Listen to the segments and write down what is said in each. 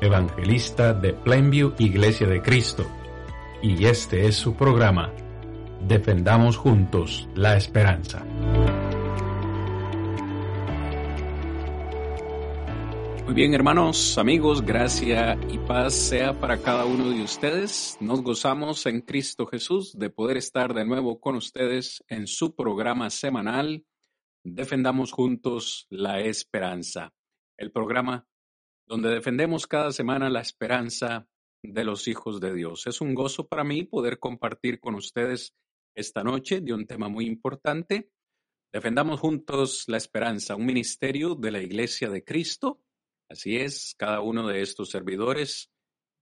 evangelista de Plainview Iglesia de Cristo, y este es su programa, Defendamos Juntos la Esperanza. Muy bien, hermanos, amigos, gracia y paz sea para cada uno de ustedes. Nos gozamos en Cristo Jesús de poder estar de nuevo con ustedes en su programa semanal Defendamos Juntos la Esperanza el programa donde defendemos cada semana la esperanza de los hijos de Dios. Es un gozo para mí poder compartir con ustedes esta noche de un tema muy importante. Defendamos juntos la esperanza, un ministerio de la Iglesia de Cristo. Así es, cada uno de estos servidores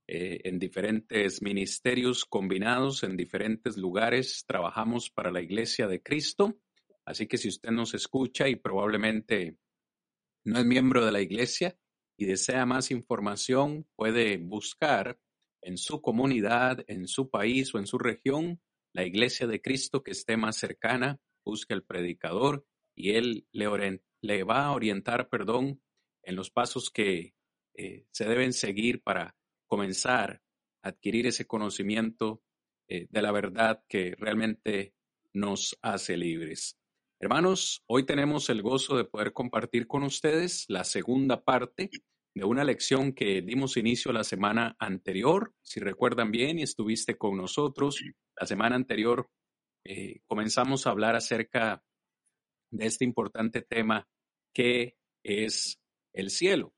eh, en diferentes ministerios combinados, en diferentes lugares, trabajamos para la Iglesia de Cristo. Así que si usted nos escucha y probablemente no es miembro de la iglesia y desea más información, puede buscar en su comunidad, en su país o en su región la iglesia de Cristo que esté más cercana, busque al predicador y él le, le va a orientar, perdón, en los pasos que eh, se deben seguir para comenzar a adquirir ese conocimiento eh, de la verdad que realmente nos hace libres. Hermanos, hoy tenemos el gozo de poder compartir con ustedes la segunda parte de una lección que dimos inicio la semana anterior. Si recuerdan bien y estuviste con nosotros, la semana anterior eh, comenzamos a hablar acerca de este importante tema que es el cielo.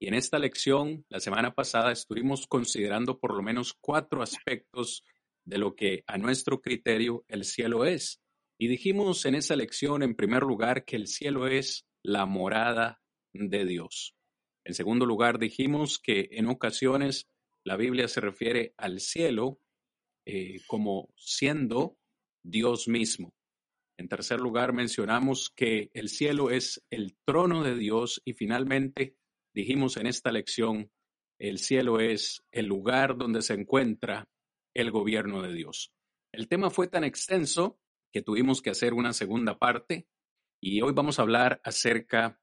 Y en esta lección, la semana pasada, estuvimos considerando por lo menos cuatro aspectos de lo que a nuestro criterio el cielo es. Y dijimos en esa lección, en primer lugar, que el cielo es la morada de Dios. En segundo lugar, dijimos que en ocasiones la Biblia se refiere al cielo eh, como siendo Dios mismo. En tercer lugar, mencionamos que el cielo es el trono de Dios y finalmente dijimos en esta lección, el cielo es el lugar donde se encuentra el gobierno de Dios. El tema fue tan extenso que tuvimos que hacer una segunda parte y hoy vamos a hablar acerca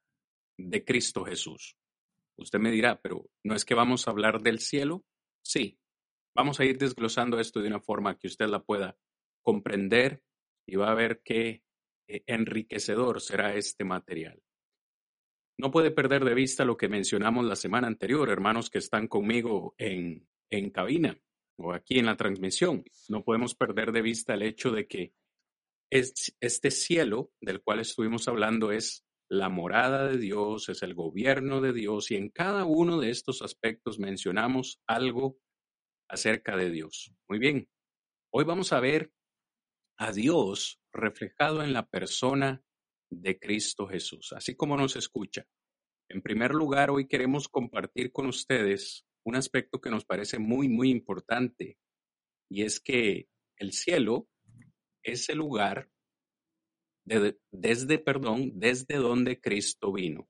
de Cristo Jesús. Usted me dirá, pero ¿no es que vamos a hablar del cielo? Sí, vamos a ir desglosando esto de una forma que usted la pueda comprender y va a ver qué eh, enriquecedor será este material. No puede perder de vista lo que mencionamos la semana anterior, hermanos que están conmigo en, en cabina o aquí en la transmisión. No podemos perder de vista el hecho de que este cielo del cual estuvimos hablando es la morada de Dios, es el gobierno de Dios y en cada uno de estos aspectos mencionamos algo acerca de Dios. Muy bien, hoy vamos a ver a Dios reflejado en la persona de Cristo Jesús, así como nos escucha. En primer lugar, hoy queremos compartir con ustedes un aspecto que nos parece muy, muy importante y es que el cielo ese lugar desde, perdón, desde donde Cristo vino.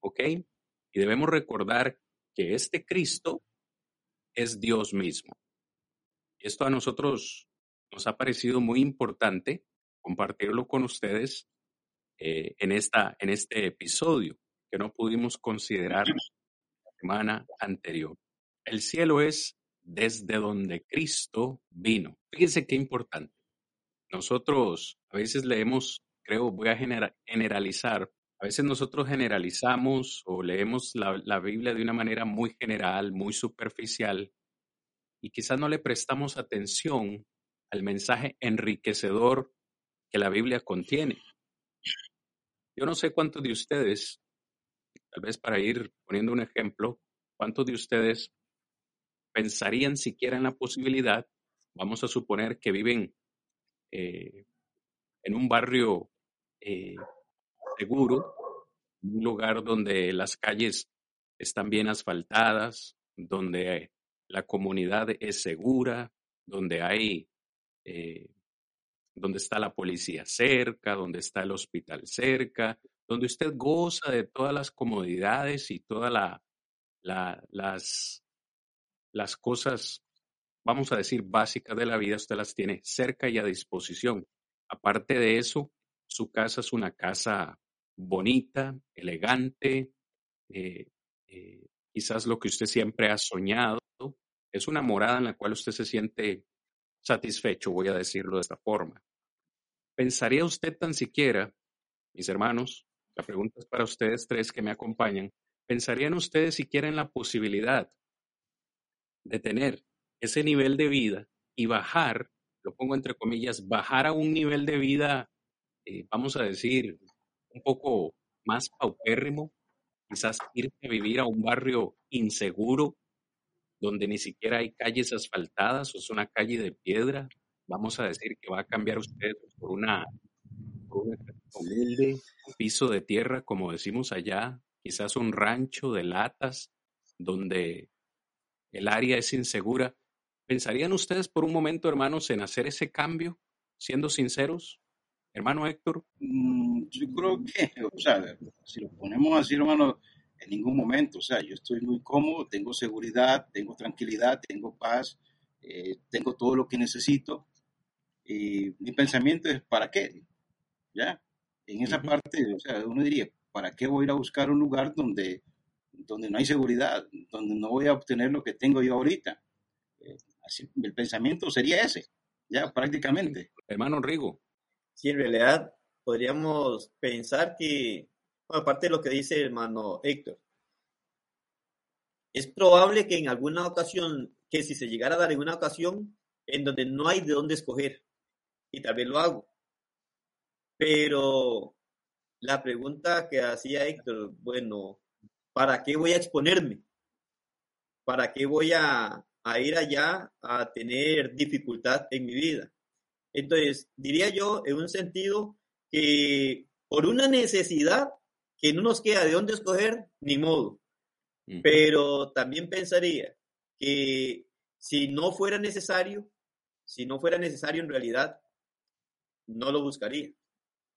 ¿Ok? Y debemos recordar que este Cristo es Dios mismo. Esto a nosotros nos ha parecido muy importante compartirlo con ustedes eh, en, esta, en este episodio que no pudimos considerar la semana anterior. El cielo es desde donde Cristo vino. Fíjense qué importante. Nosotros a veces leemos, creo, voy a generalizar, a veces nosotros generalizamos o leemos la, la Biblia de una manera muy general, muy superficial, y quizás no le prestamos atención al mensaje enriquecedor que la Biblia contiene. Yo no sé cuántos de ustedes, tal vez para ir poniendo un ejemplo, cuántos de ustedes pensarían siquiera en la posibilidad, vamos a suponer que viven eh, en un barrio eh, seguro, un lugar donde las calles están bien asfaltadas, donde la comunidad es segura, donde hay, eh, donde está la policía cerca, donde está el hospital cerca, donde usted goza de todas las comodidades y todas la, las, las cosas, vamos a decir, básicas de la vida, usted las tiene cerca y a disposición. Aparte de eso, su casa es una casa bonita, elegante, eh, eh, quizás lo que usted siempre ha soñado, es una morada en la cual usted se siente satisfecho, voy a decirlo de esta forma. ¿Pensaría usted tan siquiera, mis hermanos, la pregunta es para ustedes tres que me acompañan, ¿pensarían ustedes siquiera en la posibilidad de tener ese nivel de vida y bajar, lo pongo entre comillas, bajar a un nivel de vida, eh, vamos a decir, un poco más paupérrimo, quizás irse a vivir a un barrio inseguro, donde ni siquiera hay calles asfaltadas, o es una calle de piedra, vamos a decir que va a cambiar usted por una humilde, piso de tierra, como decimos allá, quizás un rancho de latas, donde el área es insegura. ¿Pensarían ustedes por un momento, hermanos, en hacer ese cambio, siendo sinceros? Hermano Héctor. Mm, yo creo que, o sea, si lo ponemos así, hermano, en ningún momento, o sea, yo estoy muy cómodo, tengo seguridad, tengo tranquilidad, tengo paz, eh, tengo todo lo que necesito. Y mi pensamiento es, ¿para qué? ¿Ya? En esa parte, o sea, uno diría, ¿para qué voy a ir a buscar un lugar donde, donde no hay seguridad, donde no voy a obtener lo que tengo yo ahorita? Así, el pensamiento sería ese, ya prácticamente. Hermano Rigo, Sí, en realidad podríamos pensar que, aparte de lo que dice el hermano Héctor, es probable que en alguna ocasión, que si se llegara a dar en una ocasión en donde no hay de dónde escoger, y tal vez lo hago. Pero la pregunta que hacía Héctor, bueno, ¿para qué voy a exponerme? ¿Para qué voy a, a ir allá a tener dificultad en mi vida? Entonces, diría yo, en un sentido, que por una necesidad que no nos queda de dónde escoger, ni modo. Pero también pensaría que si no fuera necesario, si no fuera necesario en realidad, no lo buscaría.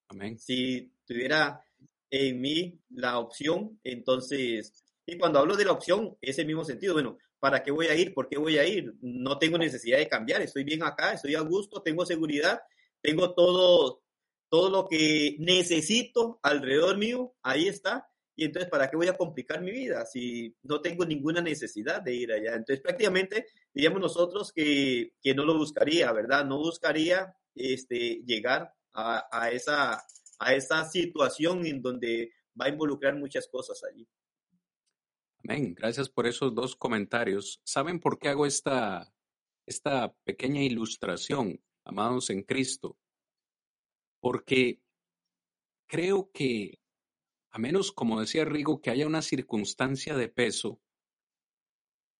Amén. Si tuviera en mí la opción, entonces, y cuando hablo de la opción, ese mismo sentido, bueno, ¿Para qué voy a ir? ¿Por qué voy a ir? No tengo necesidad de cambiar, estoy bien acá, estoy a gusto, tengo seguridad, tengo todo, todo lo que necesito alrededor mío, ahí está. Y entonces, ¿para qué voy a complicar mi vida si no tengo ninguna necesidad de ir allá? Entonces, prácticamente diríamos nosotros que, que no lo buscaría, ¿verdad? No buscaría este, llegar a, a, esa, a esa situación en donde va a involucrar muchas cosas allí. Gracias por esos dos comentarios. ¿Saben por qué hago esta, esta pequeña ilustración, amados en Cristo? Porque creo que, a menos como decía Rigo, que haya una circunstancia de peso,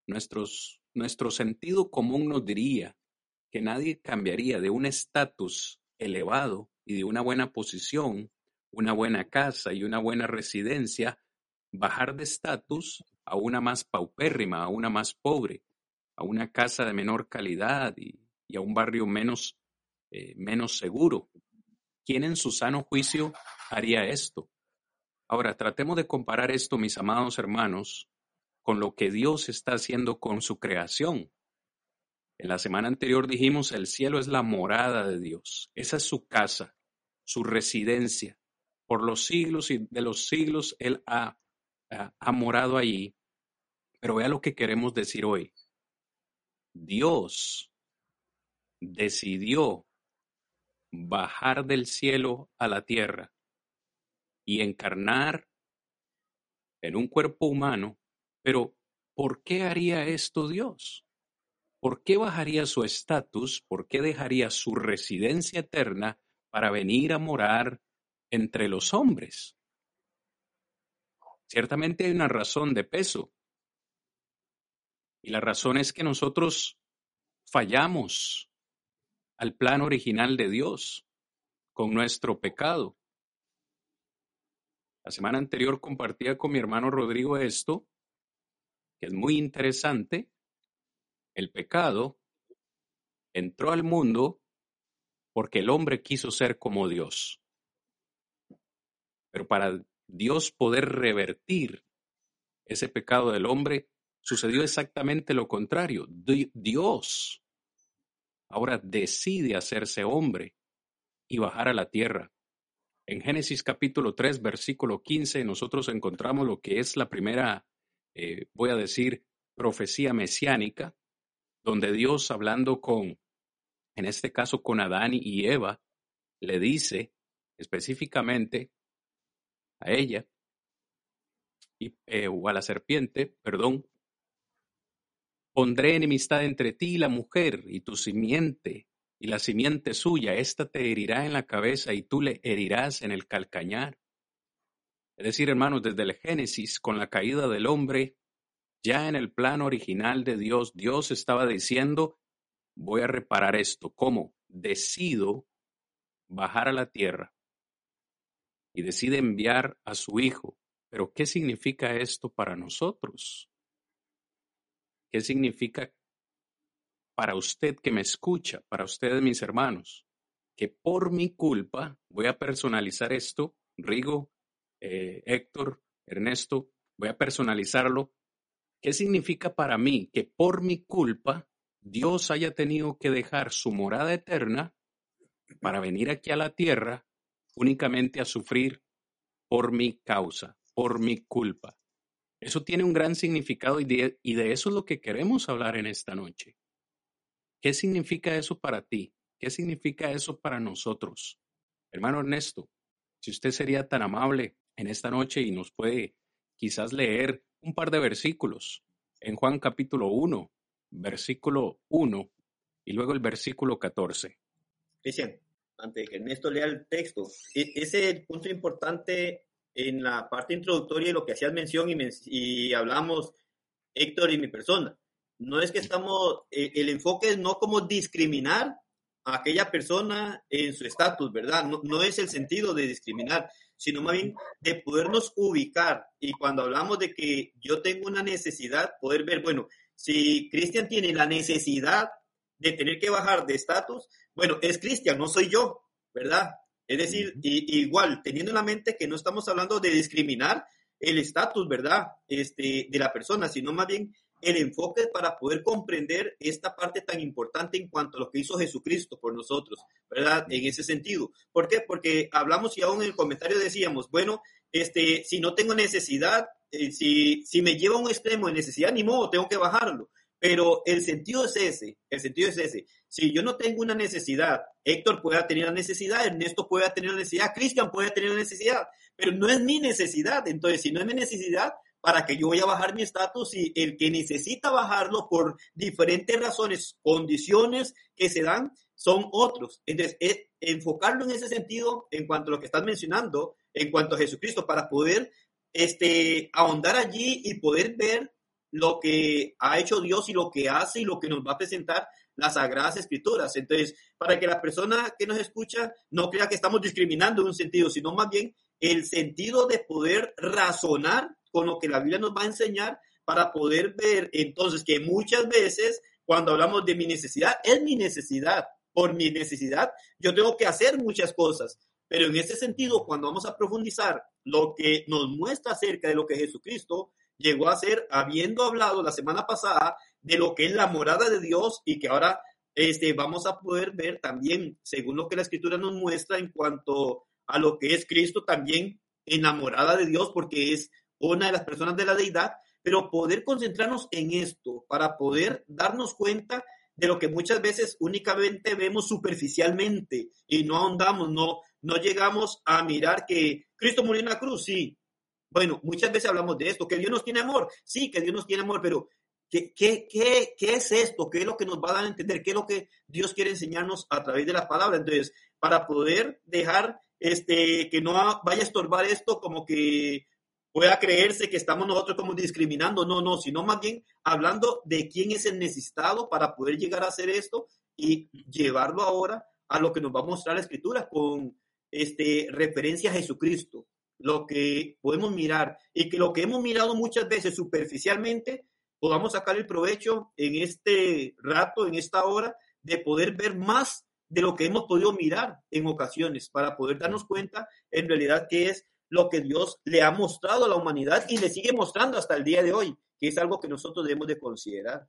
nuestros, nuestro sentido común nos diría que nadie cambiaría de un estatus elevado y de una buena posición, una buena casa y una buena residencia bajar de estatus a una más paupérrima, a una más pobre, a una casa de menor calidad y, a un barrio menos, eh, menos seguro. ¿Quién en su sano juicio haría esto? Ahora, tratemos de comparar esto, mis amados hermanos, con lo que Dios está haciendo con su creación. En la semana anterior dijimos, el cielo es la morada de Dios. Esa es su casa, su residencia. Por los siglos y de los siglos Él ha ha morado allí, pero vea lo que queremos decir hoy. Dios decidió bajar del cielo a la tierra y encarnar en un cuerpo humano, pero ¿por qué haría esto Dios? ¿Por qué bajaría su estatus? ¿Por qué dejaría su residencia eterna para venir a morar entre los hombres? Ciertamente hay una razón de peso. Y la razón es que nosotros fallamos al plan original de Dios con nuestro pecado. La semana anterior compartía con mi hermano Rodrigo esto que es muy interesante, el pecado entró al mundo porque el hombre quiso ser como Dios. Pero para Dios poder revertir ese pecado del hombre, sucedió exactamente lo contrario. Dios ahora decide hacerse hombre y bajar a la tierra. En Génesis capítulo 3, versículo 15, nosotros encontramos lo que es la primera, eh, voy a decir, profecía mesiánica, donde Dios hablando con, en este caso con Adán y Eva, le dice específicamente a ella, y, eh, o a la serpiente, perdón, pondré enemistad entre ti y la mujer y tu simiente y la simiente suya, ésta te herirá en la cabeza y tú le herirás en el calcañar. Es decir, hermanos, desde el Génesis, con la caída del hombre, ya en el plano original de Dios, Dios estaba diciendo, voy a reparar esto. ¿Cómo? Decido bajar a la tierra y decide enviar a su Hijo. Pero ¿qué significa esto para nosotros? ¿Qué significa para usted que me escucha, para ustedes mis hermanos? Que por mi culpa, voy a personalizar esto, Rigo, eh, Héctor, Ernesto, voy a personalizarlo. ¿Qué significa para mí que por mi culpa Dios haya tenido que dejar su morada eterna para venir aquí a la tierra únicamente a sufrir por mi causa, por mi culpa? Eso tiene un gran significado y de, eso es lo que queremos hablar en esta noche. ¿Qué significa eso para ti? ¿Qué significa eso para nosotros? Hermano Ernesto, si usted sería tan amable en esta noche y nos puede quizás leer un par de versículos en Juan capítulo 1, versículo 1 y luego el versículo 14. Cristian, antes de que Ernesto lea el texto, e, ese es el punto importante en la parte introductoria de lo que hacías mención y, y hablamos Héctor y mi persona. No es que estamos, eh, el enfoque es no como discriminar a aquella persona en su estatus, ¿verdad? No, no es el sentido de discriminar, sino más bien de podernos ubicar. Y cuando hablamos de que yo tengo una necesidad, poder ver, bueno, si Cristian tiene la necesidad de tener que bajar de estatus, bueno, es Cristian, no soy yo, ¿verdad? Es decir, igual, teniendo en la mente que no estamos hablando de discriminar el estatus, ¿verdad? Este, de la persona, sino más bien el enfoque para poder comprender esta parte tan importante en cuanto a lo que hizo Jesucristo por nosotros, ¿verdad? En ese sentido. ¿Por qué? Porque hablamos y aún en el comentario decíamos, bueno, este, si no tengo necesidad, eh, si, si me lleva a un extremo de necesidad, ni modo, tengo que bajarlo. Pero el sentido es ese, el sentido es ese. Si yo no tengo una necesidad, Héctor puede tener la necesidad, Ernesto puede tener la necesidad, Cristian puede tener la necesidad, pero no es mi necesidad. Entonces, si no es mi necesidad, ¿para que yo voy a bajar mi estatus? Y el que necesita bajarlo por diferentes razones, condiciones que se dan, son otros. Entonces, es enfocarlo en ese sentido, en cuanto a lo que estás mencionando, en cuanto a Jesucristo, para poder este, ahondar allí y poder ver lo que ha hecho Dios y lo que hace y lo que nos va a presentar las Sagradas Escrituras. Entonces, para que la persona que nos escucha no crea que estamos discriminando en un sentido, sino más bien el sentido de poder razonar con lo que la Biblia nos va a enseñar para poder ver entonces que muchas veces cuando hablamos de mi necesidad, es mi necesidad. Por mi necesidad, yo tengo que hacer muchas cosas. Pero en ese sentido, cuando vamos a profundizar lo que nos muestra acerca de lo que Jesucristo llegó a ser, habiendo hablado la semana pasada de lo que es la morada de Dios y que ahora este, vamos a poder ver también, según lo que la escritura nos muestra en cuanto a lo que es Cristo también en la morada de Dios, porque es una de las personas de la deidad, pero poder concentrarnos en esto para poder darnos cuenta de lo que muchas veces únicamente vemos superficialmente y no ahondamos, no, no llegamos a mirar que Cristo murió en la cruz, sí, bueno, muchas veces hablamos de esto, que Dios nos tiene amor. Sí, que Dios nos tiene amor, pero ¿qué, qué, qué, qué es esto? ¿Qué es lo que nos va a dar a entender? ¿Qué es lo que Dios quiere enseñarnos a través de la palabra? Entonces, para poder dejar este, que no vaya a estorbar esto como que pueda creerse que estamos nosotros como discriminando, no, no, sino más bien hablando de quién es el necesitado para poder llegar a hacer esto y llevarlo ahora a lo que nos va a mostrar la escritura con este, referencia a Jesucristo lo que podemos mirar y que lo que hemos mirado muchas veces superficialmente podamos sacar el provecho en este rato, en esta hora, de poder ver más de lo que hemos podido mirar en ocasiones, para poder darnos cuenta en realidad qué es lo que Dios le ha mostrado a la humanidad y le sigue mostrando hasta el día de hoy, que es algo que nosotros debemos de considerar.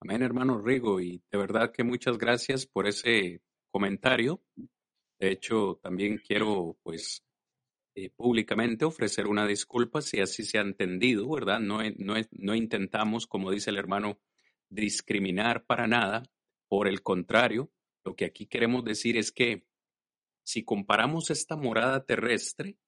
Amén, hermano Rigo, y de verdad que muchas gracias por ese comentario. De hecho, también quiero, pues, eh, públicamente ofrecer una disculpa si así se ha entendido, ¿verdad? No, no, intentamos, como dice el hermano, discriminar para nada. Por el contrario, lo que aquí queremos decir es que si comparamos esta morada terrestre,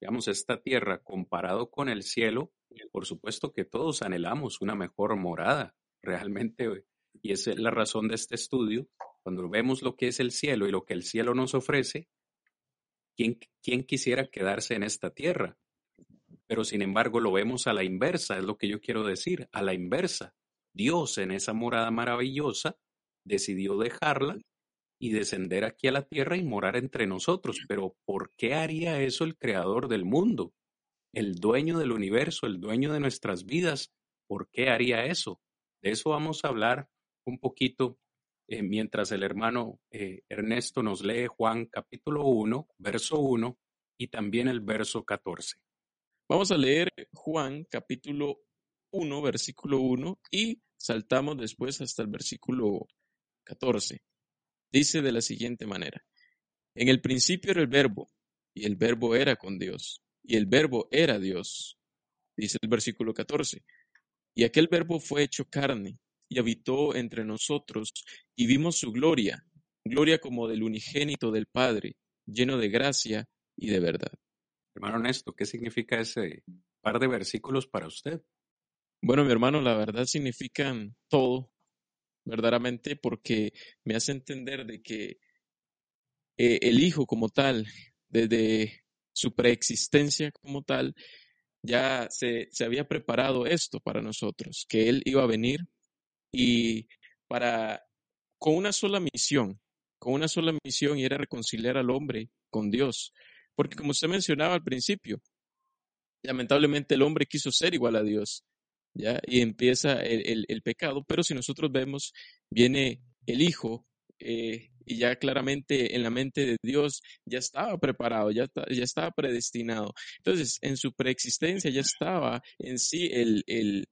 digamos, esta tierra comparado con el cielo, por supuesto que todos anhelamos una mejor morada, realmente, y esa es la razón de este estudio. Cuando vemos lo que es el cielo y lo que el cielo nos ofrece, ¿quién, quisiera quedarse en esta tierra? Pero sin embargo lo vemos a la inversa, es lo que yo quiero decir, a la inversa. Dios en esa morada maravillosa decidió dejarla y descender aquí a la tierra y morar entre nosotros. Pero ¿por qué haría eso el creador del mundo? El dueño del universo, el dueño de nuestras vidas. ¿Por qué haría eso? De eso vamos a hablar un poquito eh, mientras el hermano eh, Ernesto nos lee Juan capítulo 1, verso 1 y también el verso 14. Vamos a leer Juan capítulo 1, versículo 1 y saltamos después hasta el versículo 14. Dice de la siguiente manera, en el principio era el verbo y el verbo era con Dios y el verbo era Dios. Dice el versículo 14, y aquel verbo fue hecho carne y habitó entre nosotros, y vimos su gloria, gloria como del unigénito del Padre, lleno de gracia y de verdad. Hermano Néstor, ¿qué significa ese par de versículos para usted? Bueno, mi hermano, la verdad significan todo, verdaderamente, porque me hace entender de que eh, el Hijo como tal, desde su preexistencia como tal, ya se, se había preparado esto para nosotros, que Él iba a venir y para, con una sola misión, con una sola misión y era reconciliar al hombre con Dios. Porque como usted mencionaba al principio, lamentablemente el hombre quiso ser igual a Dios, ¿ya? Y empieza el, el, pecado, pero si nosotros vemos, viene el Hijo eh, y ya claramente en la mente de Dios ya estaba preparado, ya, ya estaba predestinado. Entonces, en su preexistencia ya estaba en sí el, el,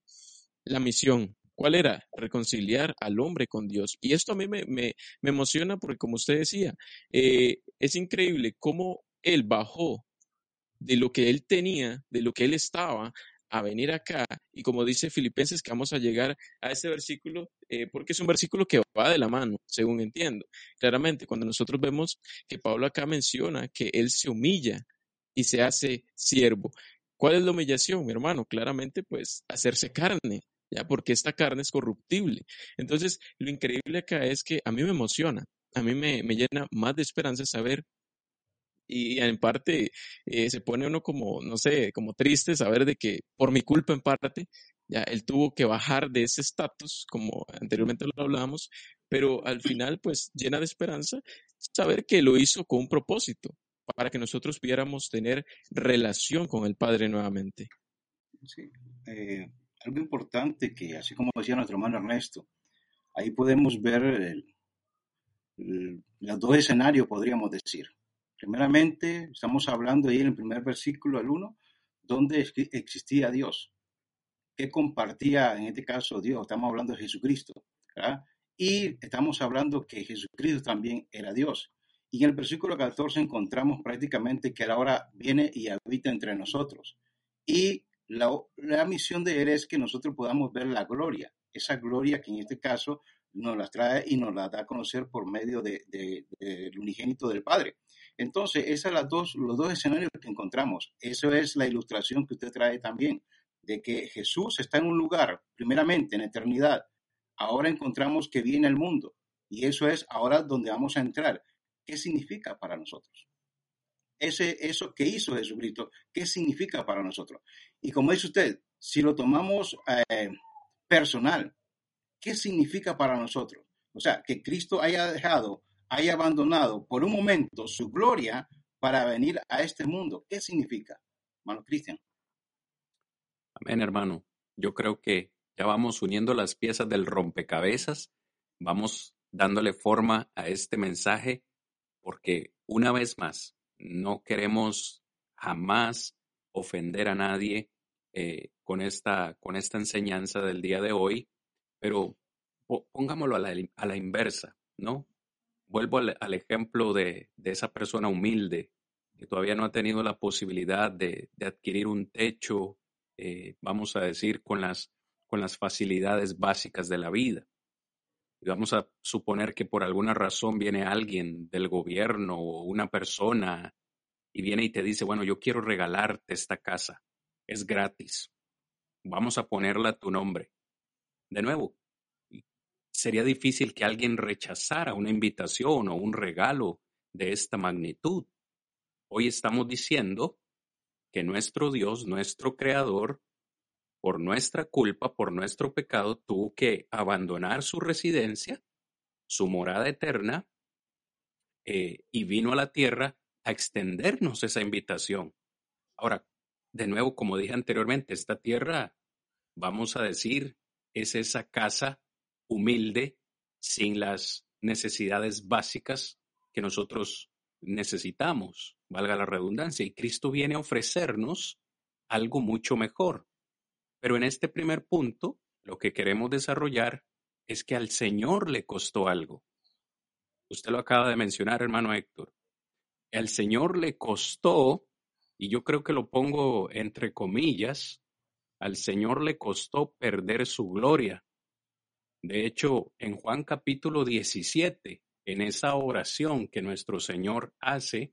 la misión, ¿Cuál era? Reconciliar al hombre con Dios. Y esto a mí me, me, emociona porque, como usted decía, eh, es increíble cómo Él bajó de lo que Él tenía, de lo que Él estaba, a venir acá. Y como dice Filipenses, que vamos a llegar a ese versículo, eh, porque es un versículo que va de la mano, según entiendo. Claramente, cuando nosotros vemos que Pablo acá menciona que Él se humilla y se hace siervo. ¿Cuál es la humillación, mi hermano? Claramente, pues, hacerse carne, Porque esta carne es corruptible. Entonces, lo increíble acá es que a mí me emociona, a mí me, llena más de esperanza saber y en parte eh, se pone uno como, no sé, como triste saber de que por mi culpa en parte, ya él tuvo que bajar de ese estatus, como anteriormente lo hablábamos, pero al final pues llena de esperanza saber que lo hizo con un propósito, para que nosotros pudiéramos tener relación con el Padre nuevamente. Sí, eh, algo importante que, así como decía nuestro hermano Ernesto, ahí podemos ver los dos escenarios, podríamos decir. Primeramente, estamos hablando ahí en el primer versículo, el 1, donde existía Dios. ¿Qué compartía en este caso Dios? Estamos hablando de Jesucristo. Y estamos hablando que Jesucristo también era Dios. Y en el versículo 14 encontramos prácticamente que Él ahora viene y habita entre nosotros. Y la, misión de Él es que nosotros podamos ver la gloria, esa gloria que en este caso nos la trae y nos la da a conocer por medio del de, unigénito del Padre. Entonces, esos son dos, los dos escenarios que encontramos. Eso es la ilustración que usted trae también, de que Jesús está en un lugar, primeramente en eternidad. Ahora encontramos que viene el mundo. Y eso es ahora donde vamos a entrar. ¿Qué significa para nosotros? Ese, eso que hizo Jesucristo, ¿qué significa para nosotros? Y como dice usted, si lo tomamos eh, personal, ¿qué significa para nosotros? O sea, que Cristo haya dejado, haya abandonado por un momento su gloria para venir a este mundo. ¿Qué significa, hermano Cristian? Amén, hermano. Yo creo que Ya vamos uniendo las piezas del rompecabezas, vamos dándole forma a este mensaje, porque una vez más, no queremos jamás ofender a nadie eh, con, esta, con esta enseñanza del día de hoy, pero pongámoslo a la, inversa, ¿no? Vuelvo al, al ejemplo de, de, esa persona humilde que todavía no ha tenido la posibilidad de, de adquirir un techo, eh, vamos a decir, con las, con las facilidades básicas de la vida. Vamos a suponer que por alguna razón viene alguien del gobierno o una persona y viene y te dice, bueno, yo quiero regalarte esta casa, es gratis, vamos a ponerla a tu nombre. De nuevo, sería difícil que alguien rechazara una invitación o un regalo de esta magnitud. Hoy estamos diciendo que nuestro Dios, nuestro Creador, por nuestra culpa, por nuestro pecado, tuvo que abandonar su residencia, su morada eterna, eh, y vino a la tierra a extendernos esa invitación. Ahora, de nuevo, como dije anteriormente, esta tierra, vamos a decir, es esa casa humilde, sin las necesidades básicas que nosotros necesitamos, valga la redundancia, y Cristo viene a ofrecernos algo mucho mejor. Pero en este primer punto, lo que queremos desarrollar es que al Señor le costó algo. Usted lo acaba de mencionar, hermano Héctor el Señor le costó, y yo creo que lo pongo entre comillas, al Señor le costó perder su gloria. De hecho, en Juan capítulo 17, en esa oración que nuestro Señor hace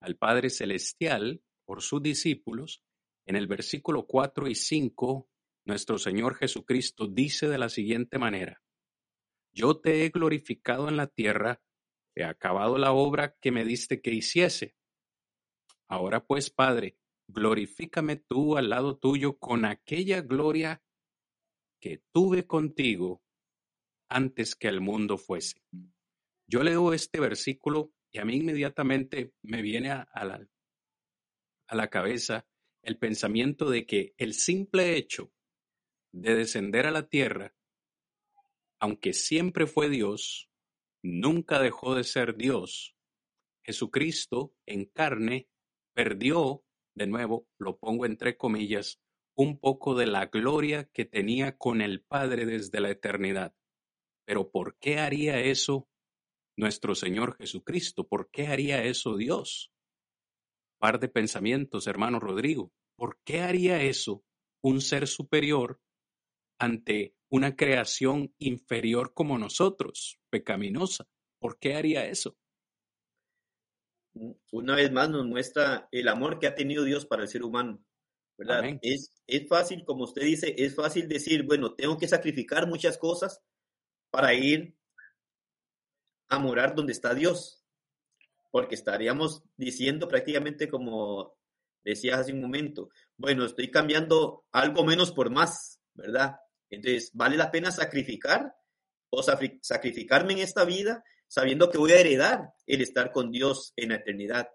al Padre Celestial por sus discípulos, en el versículo 4 y 5, nuestro Señor Jesucristo dice de la siguiente manera, Yo te he glorificado en la tierra he acabado la obra que me diste que hiciese. Ahora pues, Padre, glorifícame tú al lado tuyo con aquella gloria que tuve contigo antes que el mundo fuese. Yo leo este versículo y a mí inmediatamente me viene a, la, a la cabeza el pensamiento de que el simple hecho de descender a la tierra, aunque siempre fue Dios, nunca dejó de ser Dios. Jesucristo en carne perdió, de nuevo, lo pongo entre comillas, un poco de la gloria que tenía con el Padre desde la eternidad. Pero ¿por qué haría eso nuestro Señor Jesucristo? ¿Por qué haría eso Dios? Par de pensamientos, hermano Rodrigo. ¿Por qué haría eso un ser superior ante una creación inferior como nosotros, pecaminosa. ¿Por qué haría eso? Una vez más nos muestra el amor que ha tenido Dios para el ser humano, ¿verdad? Es, es fácil, como usted dice, es fácil decir, bueno, tengo que sacrificar muchas cosas para ir a morar donde está Dios, porque estaríamos diciendo prácticamente como decías hace un momento, bueno, estoy cambiando algo menos por más, ¿verdad? Entonces, ¿vale la pena sacrificar o sacrificarme en esta vida sabiendo que voy a heredar el estar con Dios en la eternidad?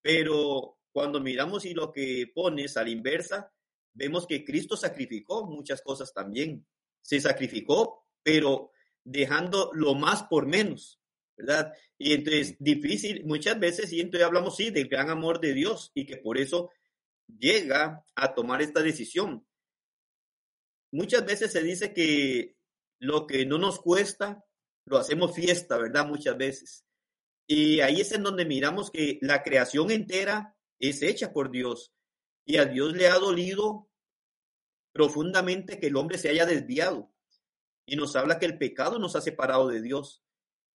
Pero cuando miramos y lo que pones a la inversa, vemos que Cristo sacrificó muchas cosas también. Se sacrificó, pero dejando lo más por menos, ¿verdad? Y entonces, difícil, muchas veces, y entonces hablamos, sí, del gran amor de Dios y que por eso llega a tomar esta decisión muchas veces se dice que lo que no nos cuesta, lo hacemos fiesta, ¿verdad? Muchas veces. Y ahí es en donde miramos que la creación entera es hecha por Dios. Y a Dios le ha dolido profundamente que el hombre se haya desviado. Y nos habla que el pecado nos ha separado de Dios.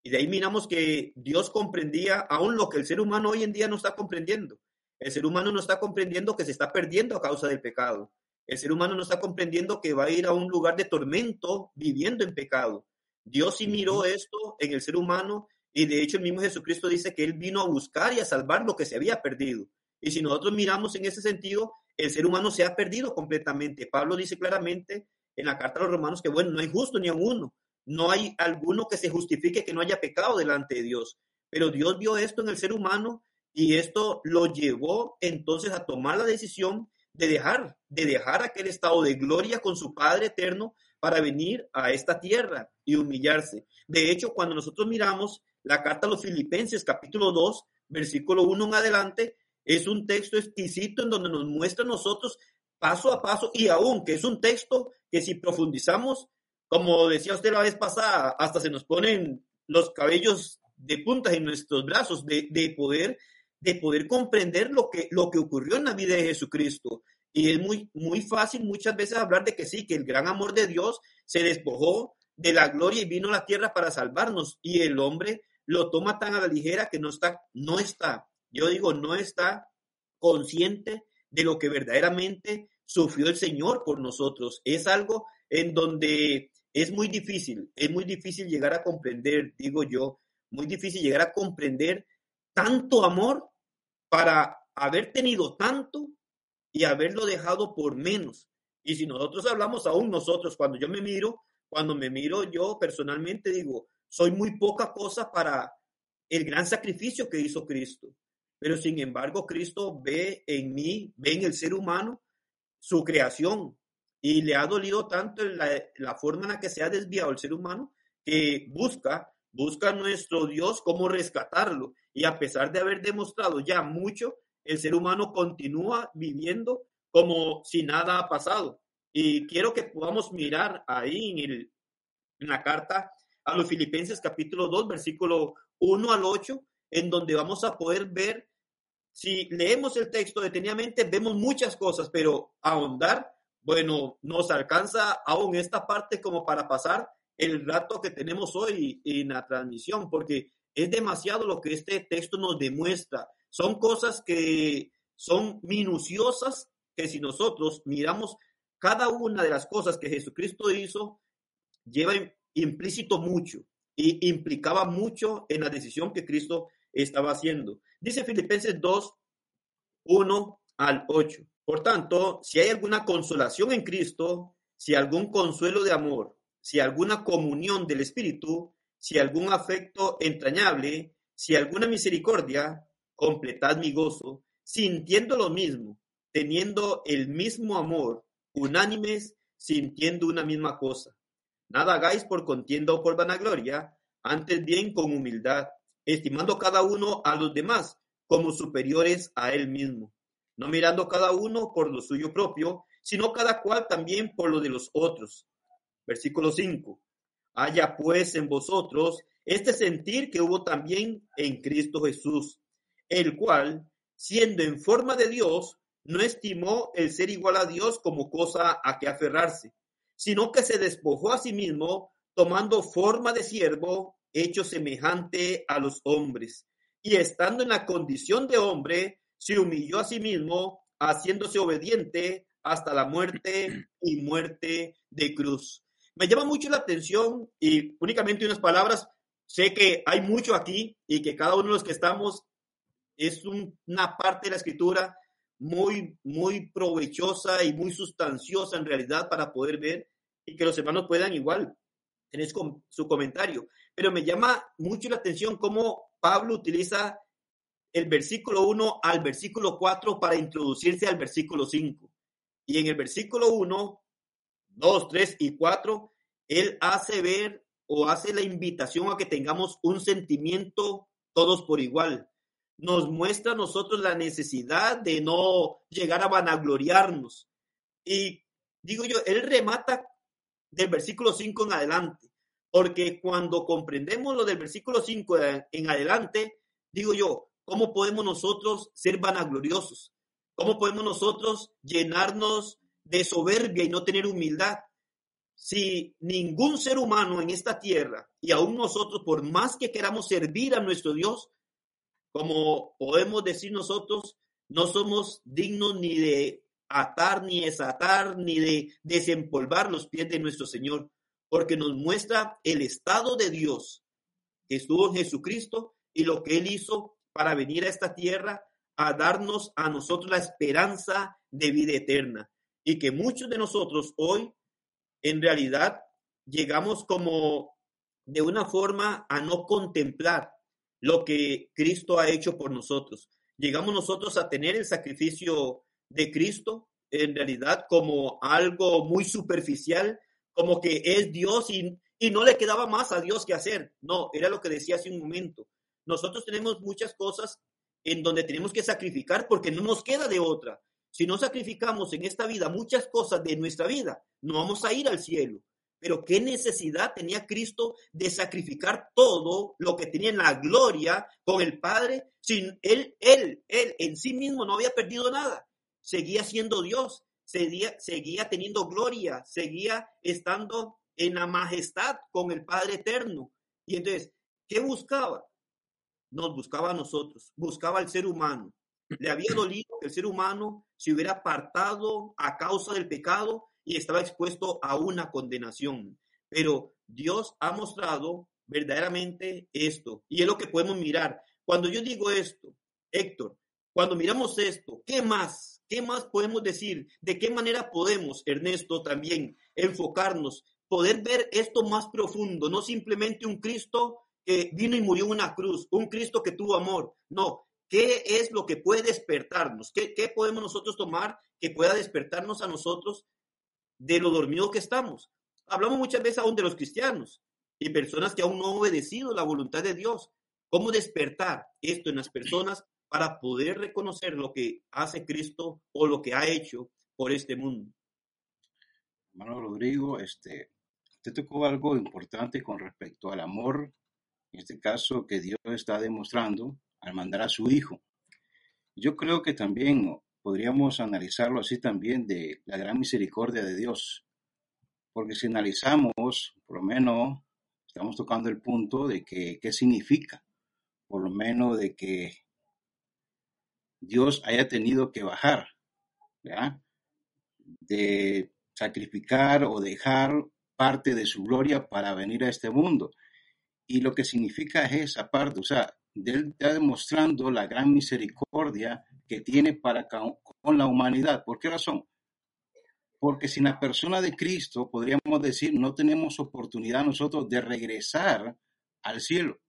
Y de ahí miramos que Dios comprendía aún lo que el ser humano hoy en día no está comprendiendo. El ser humano no está comprendiendo que se está perdiendo a causa del pecado. El ser humano no está comprendiendo que va a ir a un lugar de tormento viviendo en pecado. Dios sí miró esto en el ser humano y de hecho el mismo Jesucristo dice que Él vino a buscar y a salvar lo que se había perdido. Y si nosotros miramos en ese sentido, el ser humano se ha perdido completamente. Pablo dice claramente en la carta a los romanos que, bueno, no hay justo ni a uno. No hay alguno que se justifique que no haya pecado delante de Dios. Pero Dios vio esto en el ser humano y esto lo llevó entonces a tomar la decisión de dejar, de dejar aquel estado de gloria con su Padre eterno para venir a esta tierra y humillarse. De hecho, cuando nosotros miramos la carta a los Filipenses, capítulo 2, versículo 1 en adelante, es un texto exquisito en donde nos muestra a nosotros paso a paso y aún que es un texto que si profundizamos, como decía usted la vez pasada, hasta se nos ponen los cabellos de punta en nuestros brazos de, de poder de poder comprender lo que, lo que ocurrió en la vida de Jesucristo. Y es muy, muy fácil muchas veces hablar de que sí, que el gran amor de Dios se despojó de la gloria y vino a la tierra para salvarnos. Y el hombre lo toma tan a la ligera que no está, no está, yo digo, no está consciente de lo que verdaderamente sufrió el Señor por nosotros. Es algo en donde es muy difícil, es muy difícil llegar a comprender, digo yo, muy difícil llegar a comprender tanto amor para haber tenido tanto y haberlo dejado por menos. Y si nosotros hablamos aún nosotros, cuando yo me miro, cuando me miro yo personalmente digo, soy muy poca cosa para el gran sacrificio que hizo Cristo. Pero sin embargo, Cristo ve en mí, ve en el ser humano su creación y le ha dolido tanto la, la forma en la que se ha desviado el ser humano que busca, busca a nuestro Dios cómo rescatarlo. Y a pesar de haber demostrado ya mucho, el ser humano continúa viviendo como si nada ha pasado. Y quiero que podamos mirar ahí en, el, en la carta a los Filipenses capítulo 2, versículo 1 al 8, en donde vamos a poder ver, si leemos el texto detenidamente, vemos muchas cosas, pero ahondar, bueno, nos alcanza aún esta parte como para pasar el rato que tenemos hoy en la transmisión, porque es demasiado lo que este texto nos demuestra. Son cosas que son minuciosas, que si nosotros miramos cada una de las cosas que Jesucristo hizo, lleva implícito mucho y implicaba mucho en la decisión que Cristo estaba haciendo. Dice Filipenses 2, 1 al 8. Por tanto, si hay alguna consolación en Cristo, si algún consuelo de amor, si alguna comunión del Espíritu, si algún afecto entrañable, si alguna misericordia, completad mi gozo, sintiendo lo mismo, teniendo el mismo amor, unánimes, sintiendo una misma cosa. Nada hagáis por contienda o por vanagloria, antes bien con humildad, estimando cada uno a los demás como superiores a él mismo, no mirando cada uno por lo suyo propio, sino cada cual también por lo de los otros. Versículo 5. Haya pues en vosotros este sentir que hubo también en Cristo Jesús, el cual, siendo en forma de Dios, no estimó el ser igual a Dios como cosa a que aferrarse, sino que se despojó a sí mismo, tomando forma de siervo, hecho semejante a los hombres, y estando en la condición de hombre, se humilló a sí mismo, haciéndose obediente hasta la muerte y muerte de cruz. Me llama mucho la atención y únicamente unas palabras, sé que hay mucho aquí y que cada uno de los que estamos es una parte de la escritura muy, muy provechosa y muy sustanciosa en realidad para poder ver y que los hermanos puedan igual tener su comentario. Pero me llama mucho la atención cómo Pablo utiliza el versículo 1 al versículo 4 para introducirse al versículo 5. Y en el versículo 1, 2, 3 y 4, él hace ver o hace la invitación a que tengamos un sentimiento todos por igual nos muestra a nosotros la necesidad de no llegar a vanagloriarnos. Y digo yo, él remata del versículo 5 en adelante, porque cuando comprendemos lo del versículo 5 en adelante, digo yo, ¿cómo podemos nosotros ser vanagloriosos? ¿Cómo podemos nosotros llenarnos de soberbia y no tener humildad? Si ningún ser humano en esta tierra, y aún nosotros, por más que queramos servir a nuestro Dios, como podemos decir nosotros, no somos dignos ni de atar, ni desatar, ni de desempolvar los pies de nuestro Señor, porque nos muestra el estado de Dios que estuvo en Jesucristo y lo que Él hizo para venir a esta tierra a darnos a nosotros la esperanza de vida eterna. Y que muchos de nosotros hoy, en realidad, llegamos como de una forma a no contemplar lo que Cristo ha hecho por nosotros. Llegamos nosotros a tener el sacrificio de Cristo en realidad como algo muy superficial, como que es Dios y, y no le quedaba más a Dios que hacer. No, era lo que decía hace un momento. Nosotros tenemos muchas cosas en donde tenemos que sacrificar porque no nos queda de otra. Si no sacrificamos en esta vida muchas cosas de nuestra vida, no vamos a ir al cielo. Pero qué necesidad tenía Cristo de sacrificar todo lo que tenía en la gloria con el Padre, sin él, él, él en sí mismo no había perdido nada. Seguía siendo Dios, seguía, seguía teniendo gloria, seguía estando en la majestad con el Padre eterno. Y entonces, ¿qué buscaba? Nos buscaba a nosotros, buscaba al ser humano. Le había dolido que el ser humano se hubiera apartado a causa del pecado y estaba expuesto a una condenación. Pero Dios ha mostrado verdaderamente esto y es lo que podemos mirar. Cuando yo digo esto, Héctor, cuando miramos esto, ¿qué más? ¿Qué más podemos decir? ¿De qué manera podemos, Ernesto, también enfocarnos, poder ver esto más profundo, no simplemente un Cristo que vino y murió una cruz, un Cristo que tuvo amor, no, ¿qué es lo que puede despertarnos? ¿Qué, qué podemos nosotros tomar que pueda despertarnos a nosotros de lo dormido que estamos. Hablamos muchas veces aún de los cristianos y personas que aún no han obedecido la voluntad de Dios. ¿Cómo despertar esto en las personas para poder reconocer lo que hace Cristo o lo que ha hecho por este mundo? Hermano Rodrigo, este, usted tocó algo importante con respecto al amor, en este caso que Dios está demostrando al mandar a su Hijo. Yo creo que también podríamos analizarlo así también de la gran misericordia de Dios. Porque si analizamos, por lo menos estamos tocando el punto de que qué significa, por lo menos de que Dios haya tenido que bajar, de sacrificar o dejar parte de su gloria para venir a este mundo. Y lo que significa es esa parte, o sea, él está demostrando la gran misericordia que tiene para con la humanidad. ¿Por qué razón? Porque sin la persona de Cristo, podríamos decir, no tenemos oportunidad nosotros de regresar al cielo.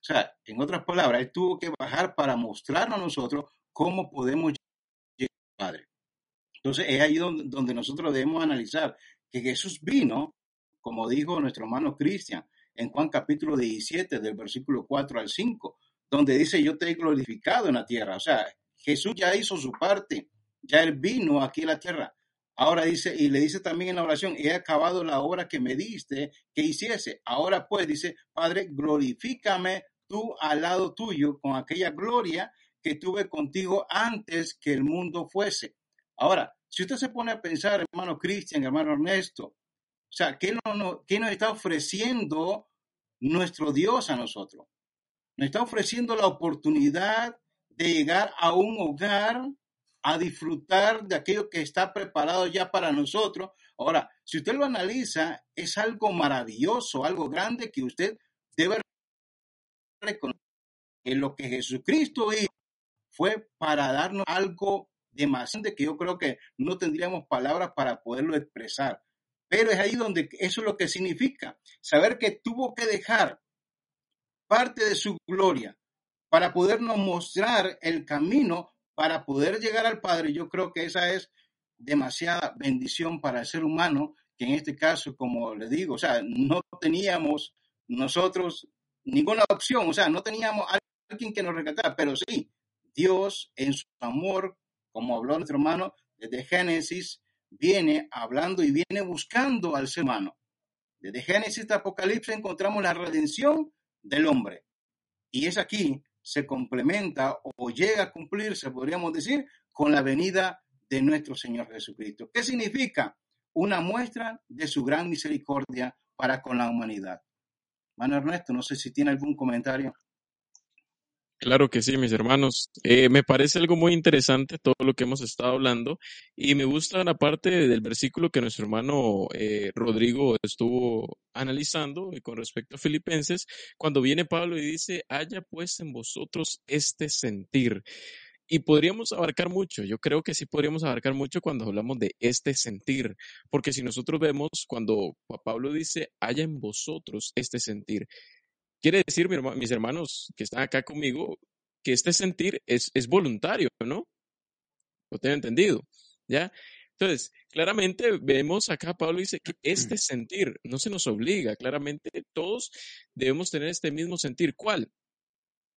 O sea, en otras palabras, Él tuvo que bajar para mostrarnos a nosotros cómo podemos llegar al Padre. Entonces, es ahí donde, donde nosotros debemos analizar que Jesús vino, como dijo nuestro hermano Cristian, en Juan capítulo 17, del versículo 4 al 5, donde dice, yo te he glorificado en la tierra. O sea, Jesús ya hizo su parte, ya él vino aquí a la tierra. Ahora dice, y le dice también en la oración, he acabado la obra que me diste que hiciese. Ahora pues dice, Padre, glorifícame tú al lado tuyo con aquella gloria que tuve contigo antes que el mundo fuese. Ahora, si usted se pone a pensar, hermano Cristian, hermano Ernesto, o sea, ¿qué, no, ¿qué nos está ofreciendo nuestro Dios a nosotros? Nos está ofreciendo la oportunidad de llegar a un hogar a disfrutar de aquello que está preparado ya para nosotros. Ahora, si usted lo analiza, es algo maravilloso, algo grande que usted debe reconocer que lo que Jesucristo hizo fue para darnos algo demasiado que yo creo que no tendríamos palabras para poderlo expresar. Pero es ahí donde eso es lo que significa, saber que tuvo que dejar parte de su gloria para podernos mostrar el camino para poder llegar al Padre. Yo creo que esa es demasiada bendición para el ser humano, que en este caso, como le digo, o sea, no teníamos nosotros ninguna opción, o sea, no teníamos a alguien que nos rescatara, pero sí, Dios en su amor, como habló nuestro hermano desde Génesis, viene hablando y viene buscando al ser humano. Desde Génesis a Apocalipsis encontramos la redención del hombre. Y es aquí se complementa o llega a cumplirse, podríamos decir, con la venida de nuestro Señor Jesucristo. ¿Qué significa? Una muestra de su gran misericordia para con la humanidad. Mano Ernesto, no sé si tiene algún comentario. Claro que sí, mis hermanos. Eh, me parece algo muy interesante todo lo que hemos estado hablando y me gusta la parte del versículo que nuestro hermano eh, Rodrigo estuvo analizando eh, con respecto a Filipenses, cuando viene Pablo y dice, haya pues en vosotros este sentir. Y podríamos abarcar mucho, yo creo que sí podríamos abarcar mucho cuando hablamos de este sentir, porque si nosotros vemos cuando Pablo dice, haya en vosotros este sentir, Quiere decir, mis hermanos que están acá conmigo, que este sentir es, es voluntario, ¿no? Lo tengo entendido, ¿ya? Entonces, claramente vemos acá, Pablo dice que este sentir no se nos obliga, claramente todos debemos tener este mismo sentir. ¿Cuál?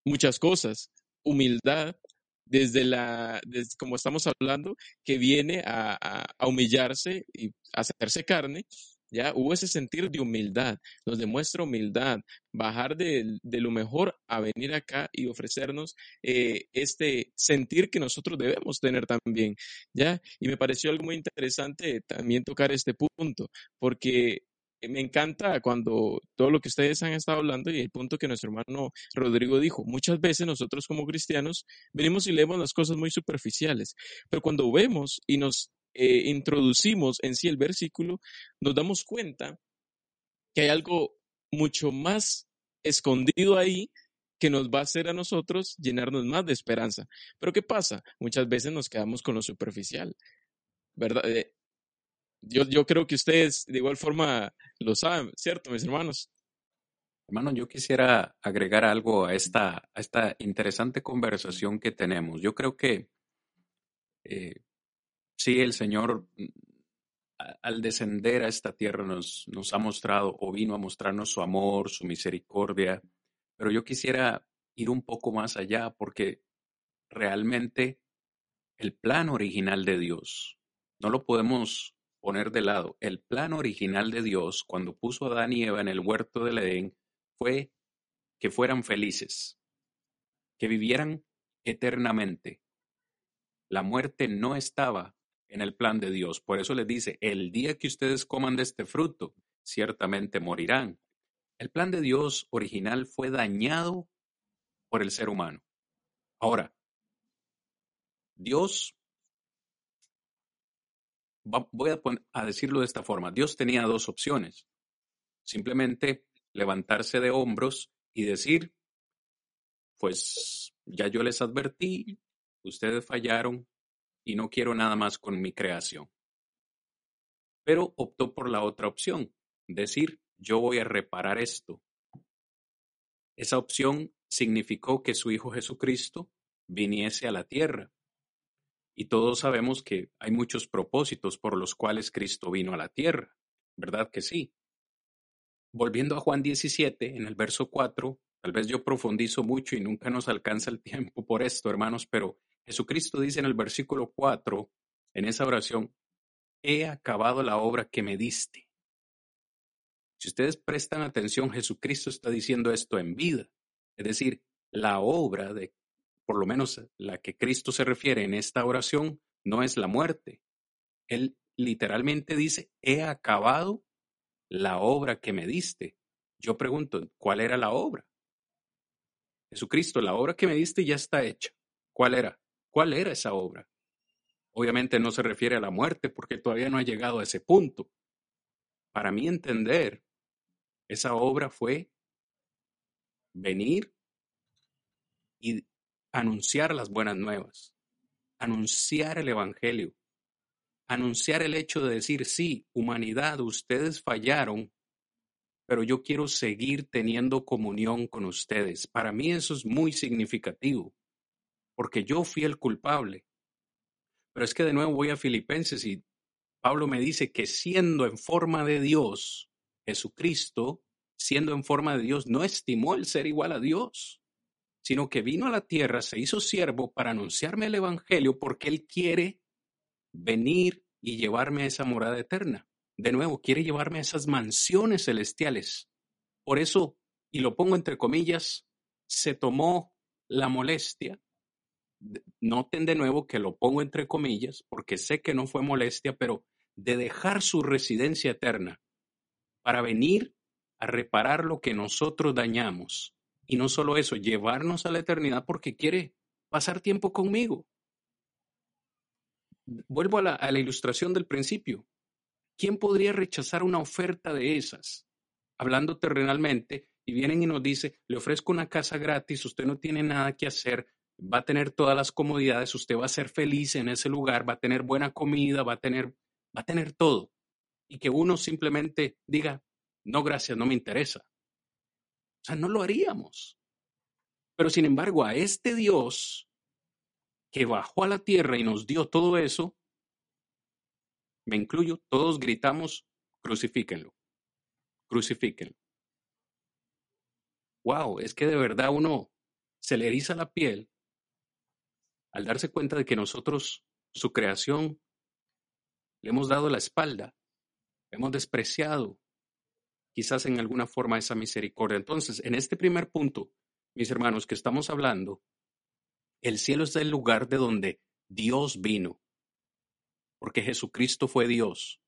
Muchas cosas. Humildad, desde la, desde, como estamos hablando, que viene a, a, a humillarse y a hacerse carne, ya hubo ese sentir de humildad, nos demuestra humildad, bajar de, de lo mejor a venir acá y ofrecernos eh, este sentir que nosotros debemos tener también, ya. Y me pareció algo muy interesante también tocar este punto, porque me encanta cuando todo lo que ustedes han estado hablando y el punto que nuestro hermano Rodrigo dijo, muchas veces nosotros como cristianos venimos y leemos las cosas muy superficiales, pero cuando vemos y nos eh, introducimos en sí el versículo, nos damos cuenta que hay algo mucho más escondido ahí que nos va a hacer a nosotros llenarnos más de esperanza. Pero ¿qué pasa? Muchas veces nos quedamos con lo superficial, ¿verdad? Eh, yo, creo que ustedes de igual forma lo saben, ¿cierto, mis hermanos? Hermano, yo quisiera agregar algo a esta, esta interesante conversación que tenemos. Yo creo que eh, sí, el Señor mm, al descender a esta tierra nos, ha mostrado o vino a mostrarnos su amor, su misericordia, pero yo quisiera ir un poco más allá porque realmente el plan original de Dios no lo podemos poner de lado. El plan original de Dios cuando puso a Adán y Eva en el huerto del Edén fue que fueran felices, que vivieran eternamente. La muerte no estaba en el plan de Dios. Por eso les dice, el día que ustedes coman de este fruto, ciertamente morirán. El plan de Dios original fue dañado por el ser humano. Ahora, Dios, voy a, a decirlo de esta forma, Dios tenía dos opciones. Simplemente levantarse de hombros y decir, pues ya yo les advertí, ustedes fallaron, y no quiero nada más con mi creación. Pero optó por la otra opción, decir, yo voy a reparar esto. Esa opción significó que su Hijo Jesucristo viniese a la tierra. Y todos sabemos que hay muchos propósitos por los cuales Cristo vino a la tierra, ¿verdad que sí? Volviendo a Juan 17, en el verso 4, tal vez yo profundizo mucho y nunca nos alcanza el tiempo por esto, hermanos, pero Jesucristo dice en el versículo 4, en esa oración, he acabado la obra que me diste. Si ustedes prestan atención, Jesucristo está diciendo esto en vida. Es decir, la obra de, por lo menos la que Cristo se refiere en esta oración, no es la muerte. Él literalmente dice, he acabado la obra que me diste. Yo pregunto, ¿cuál era la obra? Jesucristo, la obra que me diste ya está hecha. ¿Cuál era? ¿Cuál era esa obra? Obviamente no se refiere a la muerte porque todavía no ha llegado a ese punto. Para mí entender, esa obra fue venir y anunciar las buenas nuevas, anunciar el Evangelio, anunciar el hecho de decir, sí, humanidad, ustedes fallaron, pero yo quiero seguir teniendo comunión con ustedes. Para mí eso es muy significativo porque yo fui el culpable. Pero es que de nuevo voy a Filipenses y Pablo me dice que siendo en forma de Dios, Jesucristo, siendo en forma de Dios, no estimó el ser igual a Dios, sino que vino a la tierra, se hizo siervo para anunciarme el Evangelio porque Él quiere venir y llevarme a esa morada eterna. De nuevo, quiere llevarme a esas mansiones celestiales. Por eso, y lo pongo entre comillas, se tomó la molestia noten de nuevo que lo pongo entre comillas, porque sé que no fue molestia, pero de dejar su residencia eterna para venir a reparar lo que nosotros dañamos. Y no solo eso, llevarnos a la eternidad porque quiere pasar tiempo conmigo. Vuelvo a la, ilustración del principio. ¿Quién podría rechazar una oferta de esas? Hablando terrenalmente, y vienen y nos dice, le ofrezco una casa gratis, usted no tiene nada que hacer, va a tener todas las comodidades, usted va a ser feliz en ese lugar, va a tener buena comida, va a tener, va a tener todo. Y que uno simplemente diga, no, gracias, no me interesa. O sea, no lo haríamos. Pero sin embargo, a este Dios que bajó a la tierra y nos dio todo eso, me incluyo, todos gritamos, crucifíquenlo, crucifíquenlo. Wow, es que de verdad uno se le eriza la piel al darse cuenta de que nosotros, su creación, le hemos dado la espalda, hemos despreciado quizás en alguna forma esa misericordia. Entonces, en este primer punto, mis hermanos, que estamos hablando, el cielo es el lugar de donde Dios vino, porque Jesucristo fue Dios.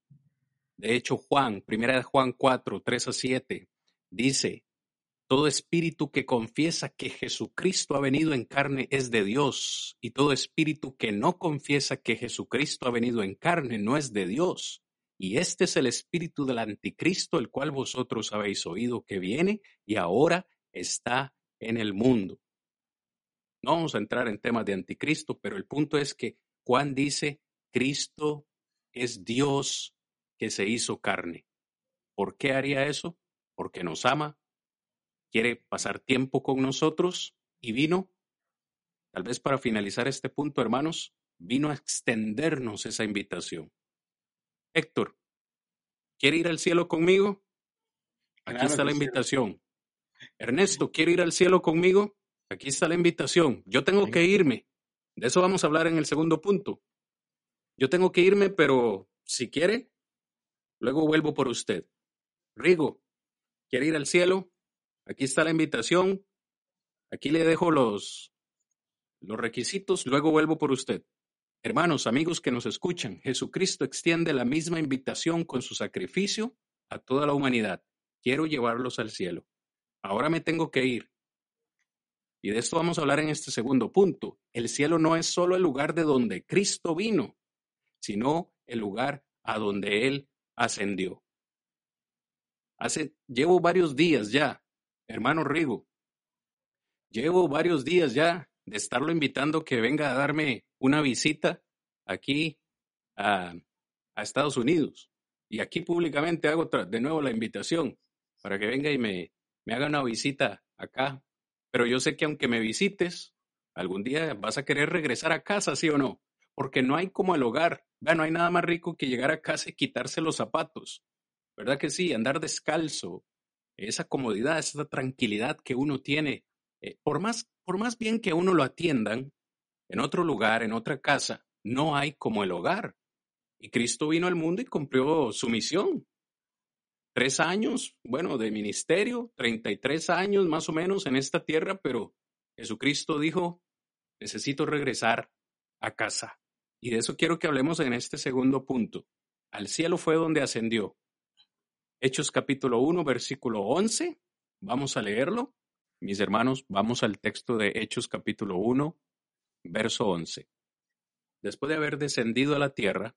De hecho, Juan, primera de Juan 4, 3 a 7, dice, todo espíritu que confiesa que Jesucristo ha venido en carne es de Dios, y todo espíritu que no confiesa que Jesucristo ha venido en carne no es de Dios. Y este es el espíritu del anticristo, el cual vosotros habéis oído que viene y ahora está en el mundo. No vamos a entrar en temas de anticristo, pero el punto es que Juan dice, Cristo es Dios que se hizo carne. ¿Por qué haría eso? Porque nos ama, quiere pasar tiempo con nosotros y vino, tal vez para finalizar este punto, hermanos, vino a extendernos esa invitación. Héctor, ¿quiere ir al cielo conmigo? Aquí está la invitación. Ernesto, ¿quiere ir al cielo conmigo? Aquí está la invitación. Yo tengo que irme. De eso vamos a hablar en el segundo punto. Yo tengo que irme, pero si quiere, luego vuelvo por usted. Rigo, ¿quiere ir al cielo? Aquí está la invitación. Aquí le dejo los, los requisitos, luego vuelvo por usted. Hermanos, amigos que nos escuchan, Jesucristo extiende la misma invitación con su sacrificio a toda la humanidad. Quiero llevarlos al cielo. Ahora me tengo que ir. Y de esto vamos a hablar en este segundo punto. El cielo no es solo el lugar de donde Cristo vino, sino el lugar a donde Él ascendió. Hace, llevo varios días ya, hermano Rigo, llevo varios días ya de estarlo invitando que venga a darme una visita aquí a, Estados Unidos. Y aquí públicamente hago de nuevo la invitación para que venga y me, me haga una visita acá. Pero yo sé que aunque me visites, algún día vas a querer regresar a casa, ¿sí o no? Porque no hay como el hogar. Bueno, no hay nada más rico que llegar a casa y quitarse los zapatos. ¿Verdad que sí? Andar descalzo. Esa comodidad, esa tranquilidad que uno tiene. Eh, por, más, por más bien que uno lo atiendan en otro lugar, en otra casa, no hay como el hogar. Y Cristo vino al mundo y cumplió su misión. Tres años, bueno, de ministerio, 33 años más o menos en esta tierra, pero Jesucristo dijo, necesito regresar a casa. Y de eso quiero que hablemos en este segundo punto. Al cielo fue donde ascendió. Hechos capítulo 1, versículo 11. Vamos a leerlo. Mis hermanos, vamos al texto de Hechos capítulo 1, verso 11. Después de haber descendido a la tierra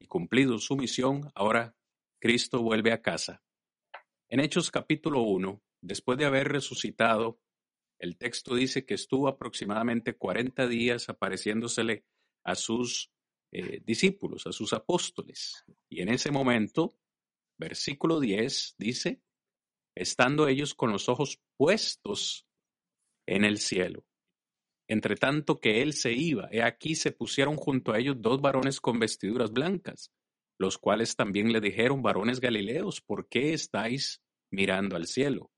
y cumplido su misión, ahora Cristo vuelve a casa. En Hechos capítulo 1, después de haber resucitado, el texto dice que estuvo aproximadamente 40 días apareciéndosele a sus eh, discípulos, a sus apóstoles. Y en ese momento, versículo 10 dice, estando ellos con los ojos puestos en el cielo. Entre tanto que él se iba, he aquí se pusieron junto a ellos dos varones con vestiduras blancas, los cuales también le dijeron, varones Galileos, ¿por qué estáis mirando al cielo?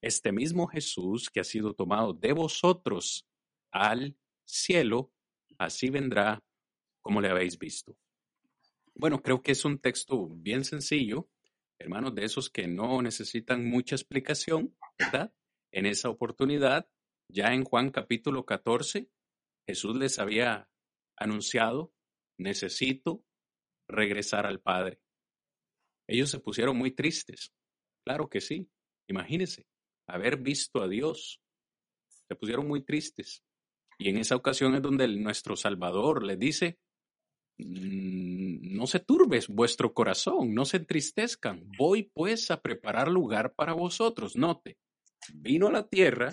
Este mismo Jesús que ha sido tomado de vosotros al cielo, así vendrá como le habéis visto. Bueno, creo que es un texto bien sencillo, hermanos, de esos que no necesitan mucha explicación, ¿verdad? En esa oportunidad, ya en Juan capítulo 14, Jesús les había anunciado, necesito regresar al Padre. Ellos se pusieron muy tristes. Claro que sí. Imagínense, haber visto a Dios. Se pusieron muy tristes. Y en esa ocasión es donde nuestro Salvador les dice, no se turbes vuestro corazón, no se entristezcan. Voy pues a preparar lugar para vosotros. Note, vino a la tierra,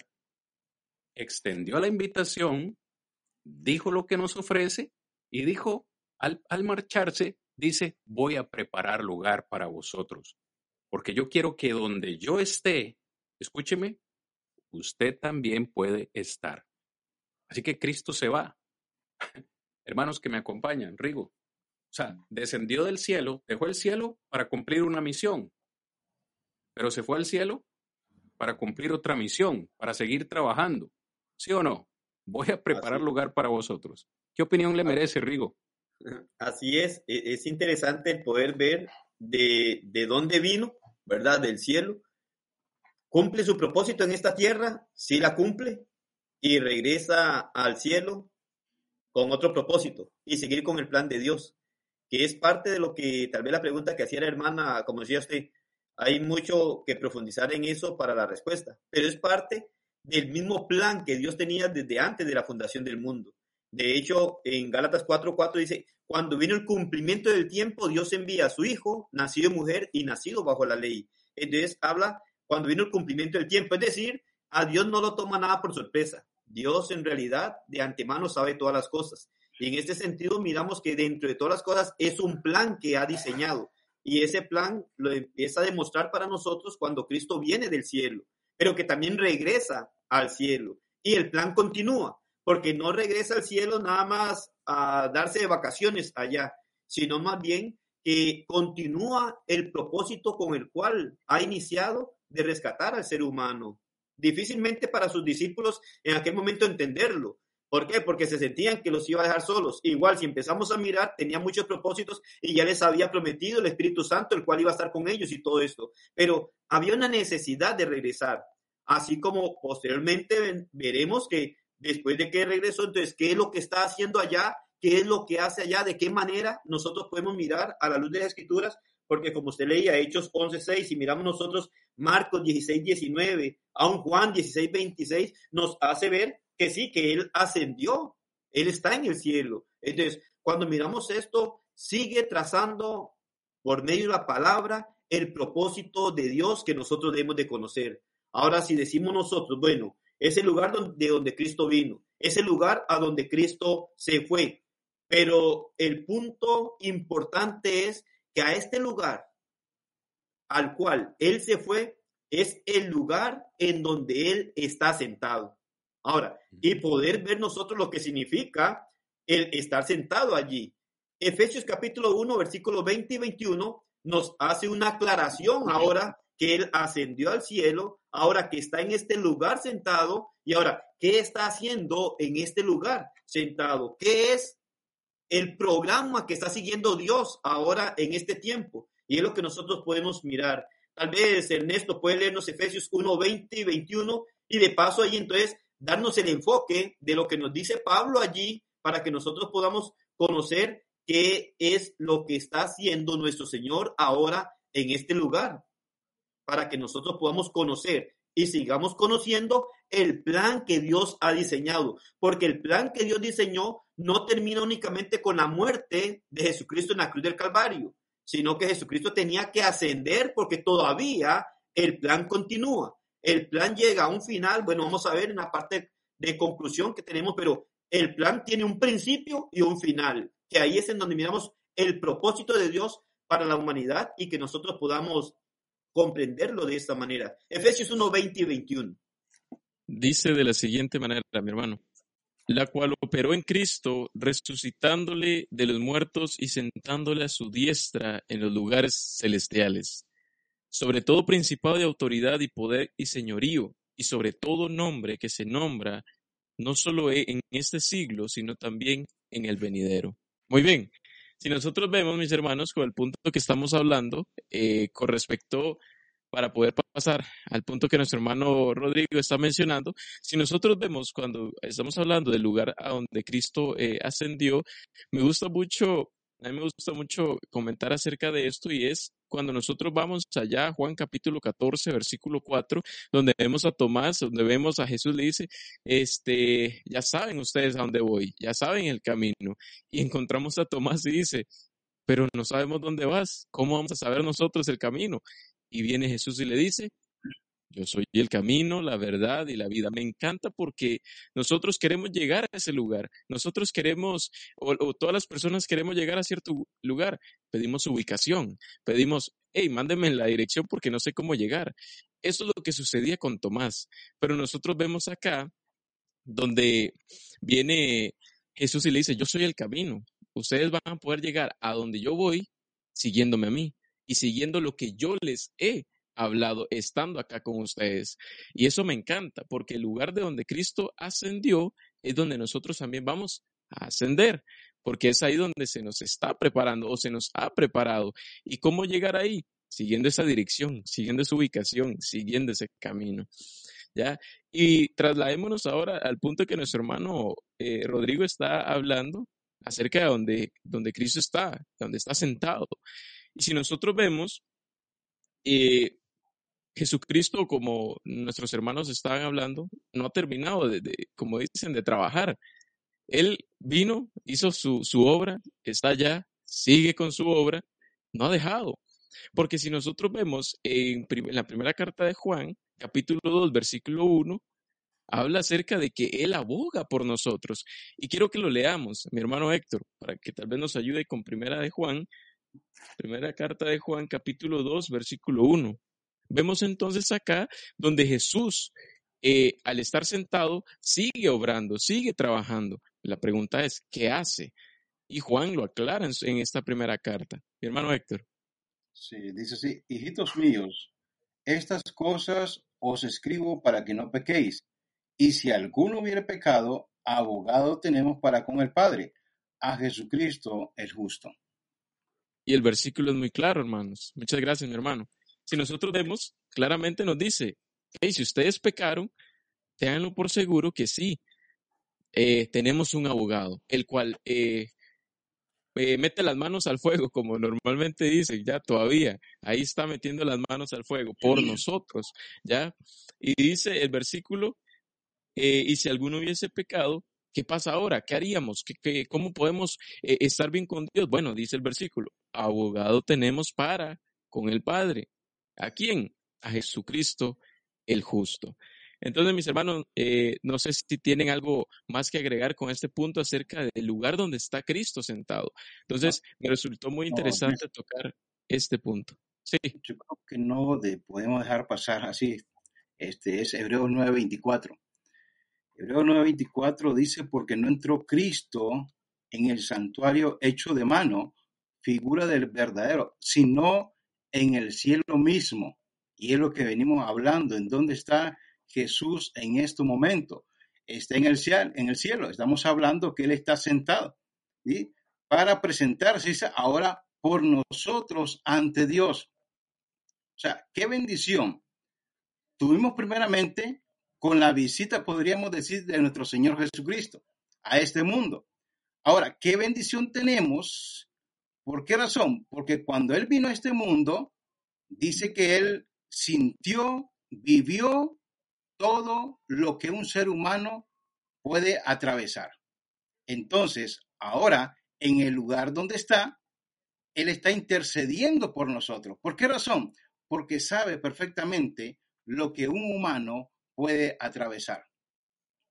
extendió la invitación, dijo lo que nos ofrece y dijo, al, al marcharse, dice, voy a preparar lugar para vosotros, porque yo quiero que donde yo esté, escúcheme, usted también puede estar. Así que Cristo se va. Hermanos que me acompañan, Rigo, O sea, descendió del cielo, dejó el cielo para cumplir una misión, pero se fue al cielo para cumplir otra misión, para seguir trabajando. ¿Sí o no? Voy a preparar lugar para vosotros. ¿Qué opinión le merece, Rigo? Así es, e, es interesante el poder ver de, de dónde vino, ¿verdad? Del cielo. Cumple su propósito en esta tierra, sí la cumple, y regresa al cielo con otro propósito y seguir con el plan de Dios, que es parte de lo que tal vez la pregunta que hacía la hermana, como decía usted, hay mucho que profundizar en eso para la respuesta, pero es parte del mismo plan que Dios tenía desde antes de la fundación del mundo. De hecho, en Gálatas 4:4 dice, cuando vino el cumplimiento del tiempo, Dios envía a su Hijo, nacido mujer y nacido bajo la ley. Entonces habla cuando vino el cumplimiento del tiempo, es decir, a Dios no lo toma nada por sorpresa. Dios en realidad de antemano sabe todas las cosas. Y en este sentido miramos que dentro de todas las cosas es un plan que ha diseñado. Y ese plan lo empieza a demostrar para nosotros cuando Cristo viene del cielo, pero que también regresa al cielo. Y el plan continúa porque no regresa al cielo nada más a darse de vacaciones allá, sino más bien que continúa el propósito con el cual ha iniciado de rescatar al ser humano. Difícilmente para sus discípulos en aquel momento entenderlo. ¿Por qué? Porque se sentían que los iba a dejar solos. Igual, si empezamos a mirar, tenía muchos propósitos y ya les había prometido el Espíritu Santo, el cual iba a estar con ellos y todo esto. Pero había una necesidad de regresar. Así como posteriormente veremos que después de que regresó, entonces, ¿qué es lo que está haciendo allá? ¿Qué es lo que hace allá? ¿De qué manera nosotros podemos mirar a la luz de las escrituras? Porque como usted leía Hechos 11.6 y miramos nosotros Marcos 16.19, aún Juan 16.26, nos hace ver que sí, que Él ascendió, Él está en el cielo. Entonces, cuando miramos esto, sigue trazando por medio de la palabra el propósito de Dios que nosotros debemos de conocer. Ahora, si decimos nosotros, bueno, es el lugar de donde Cristo vino, es el lugar a donde Cristo se fue. Pero el punto importante es que a este lugar al cual Él se fue es el lugar en donde Él está sentado. Ahora, y poder ver nosotros lo que significa el estar sentado allí. Efesios capítulo 1, versículos 20 y 21 nos hace una aclaración ahora que Él ascendió al cielo, ahora que está en este lugar sentado, y ahora, ¿qué está haciendo en este lugar sentado? ¿Qué es el programa que está siguiendo Dios ahora en este tiempo? Y es lo que nosotros podemos mirar. Tal vez Ernesto puede leernos Efesios 1, 20 y 21, y de paso ahí entonces darnos el enfoque de lo que nos dice Pablo allí para que nosotros podamos conocer qué es lo que está haciendo nuestro Señor ahora en este lugar para que nosotros podamos conocer y sigamos conociendo el plan que Dios ha diseñado, porque el plan que Dios diseñó no termina únicamente con la muerte de Jesucristo en la cruz del Calvario, sino que Jesucristo tenía que ascender porque todavía el plan continúa. El plan llega a un final, bueno, vamos a ver en la parte de conclusión que tenemos, pero el plan tiene un principio y un final, que ahí es en donde miramos el propósito de Dios para la humanidad y que nosotros podamos comprenderlo de esta manera. Efesios 1, 20 y 21. Dice de la siguiente manera, mi hermano, la cual operó en Cristo, resucitándole de los muertos y sentándole a su diestra en los lugares celestiales, sobre todo principado de autoridad y poder y señorío, y sobre todo nombre que se nombra no solo en este siglo, sino también en el venidero. Muy bien, si nosotros vemos, mis hermanos, con el punto que estamos hablando, eh, con respecto para poder pasar al punto que nuestro hermano Rodrigo está mencionando, si nosotros vemos cuando estamos hablando del lugar a donde Cristo eh, ascendió, me gusta mucho me gusta mucho comentar acerca de esto y es cuando nosotros vamos allá, Juan capítulo 14, versículo 4, donde vemos a Tomás, donde vemos a Jesús, le dice, este, ya saben ustedes a dónde voy, ya saben el camino. Y encontramos a Tomás y dice, pero no sabemos dónde vas, ¿cómo vamos a saber nosotros el camino? Y viene Jesús y le dice, yo soy el camino, la verdad y la vida. Me encanta porque nosotros queremos llegar a ese lugar. Nosotros queremos, o, todas las personas queremos llegar a cierto lugar. Pedimos ubicación. Pedimos, hey, mándeme la dirección porque no sé cómo llegar. Eso es lo que sucedía con Tomás. Pero nosotros vemos acá donde viene Jesús y le dice, yo soy el camino, ustedes van a poder llegar a donde yo voy siguiéndome a mí y siguiendo lo que yo les he hablado estando acá con ustedes. Y eso me encanta, porque el lugar de donde Cristo ascendió es donde nosotros también vamos a ascender, porque es ahí donde se nos está preparando o se nos ha preparado. ¿Y cómo llegar ahí? Siguiendo esa dirección, siguiendo esa ubicación, siguiendo ese camino. ¿Ya? Y trasladémonos ahora al punto que nuestro hermano eh, Rodrigo está hablando acerca de donde, donde Cristo está, donde está sentado. Y si nosotros vemos, eh, Jesucristo, como nuestros hermanos estaban hablando, no ha terminado de, como dicen, de trabajar. Él vino, hizo su, su obra, está allá, sigue con su obra, no ha dejado. Porque si nosotros vemos en, en, la primera carta de Juan, capítulo 2, versículo 1, habla acerca de que Él aboga por nosotros. Y quiero que lo leamos, mi hermano Héctor, para que tal vez nos ayude con primera de Juan, primera carta de Juan, capítulo 2, versículo 1. Vemos entonces acá donde Jesús, eh, al estar sentado, sigue obrando, sigue trabajando. La pregunta es, ¿qué hace? Y Juan lo aclara en, esta primera carta. Mi hermano Héctor. Sí, dice así, hijitos míos, estas cosas os escribo para que no pequéis. Y si alguno hubiere pecado, abogado tenemos para con el Padre, a Jesucristo el justo. Y el versículo es muy claro, hermanos. Muchas gracias, mi hermano. Si nosotros vemos, claramente nos dice, hey, si ustedes pecaron, tenganlo por seguro que sí, eh, tenemos un abogado, el cual eh, eh, mete las manos al fuego, como normalmente dice, ya todavía, ahí está metiendo las manos al fuego por nosotros, ¿ya? Y dice el versículo, y si alguno hubiese pecado, ¿qué pasa ahora? ¿Qué haríamos? ¿Qué, cómo podemos estar bien con Dios? Bueno, dice el versículo, abogado tenemos para con el Padre. ¿A quién? A Jesucristo el justo. Entonces, mis hermanos, eh, no sé si tienen algo más que agregar con este punto acerca del lugar donde está Cristo sentado. Entonces, me resultó muy interesante tocar este punto. Sí. Yo creo que no podemos dejar pasar así. Este es Hebreos 9:24. Hebreos 9:24 dice, porque no entró Cristo en el santuario hecho de mano, figura del verdadero, sino en el cielo mismo. Y es lo que venimos hablando, en dónde está Jesús en este momento. Está en el cielo, en el cielo. Estamos hablando que Él está sentado. y Para presentarse ahora por nosotros ante Dios. O sea, qué bendición. Tuvimos primeramente con la visita, podríamos decir, de nuestro Señor Jesucristo a este mundo. Ahora, qué bendición tenemos ¿Por qué razón? Porque cuando Él vino a este mundo, dice que Él sintió, vivió todo lo que un ser humano puede atravesar. Entonces, ahora, en el lugar donde está, Él está intercediendo por nosotros. ¿Por qué razón? Porque sabe perfectamente lo que un humano puede atravesar.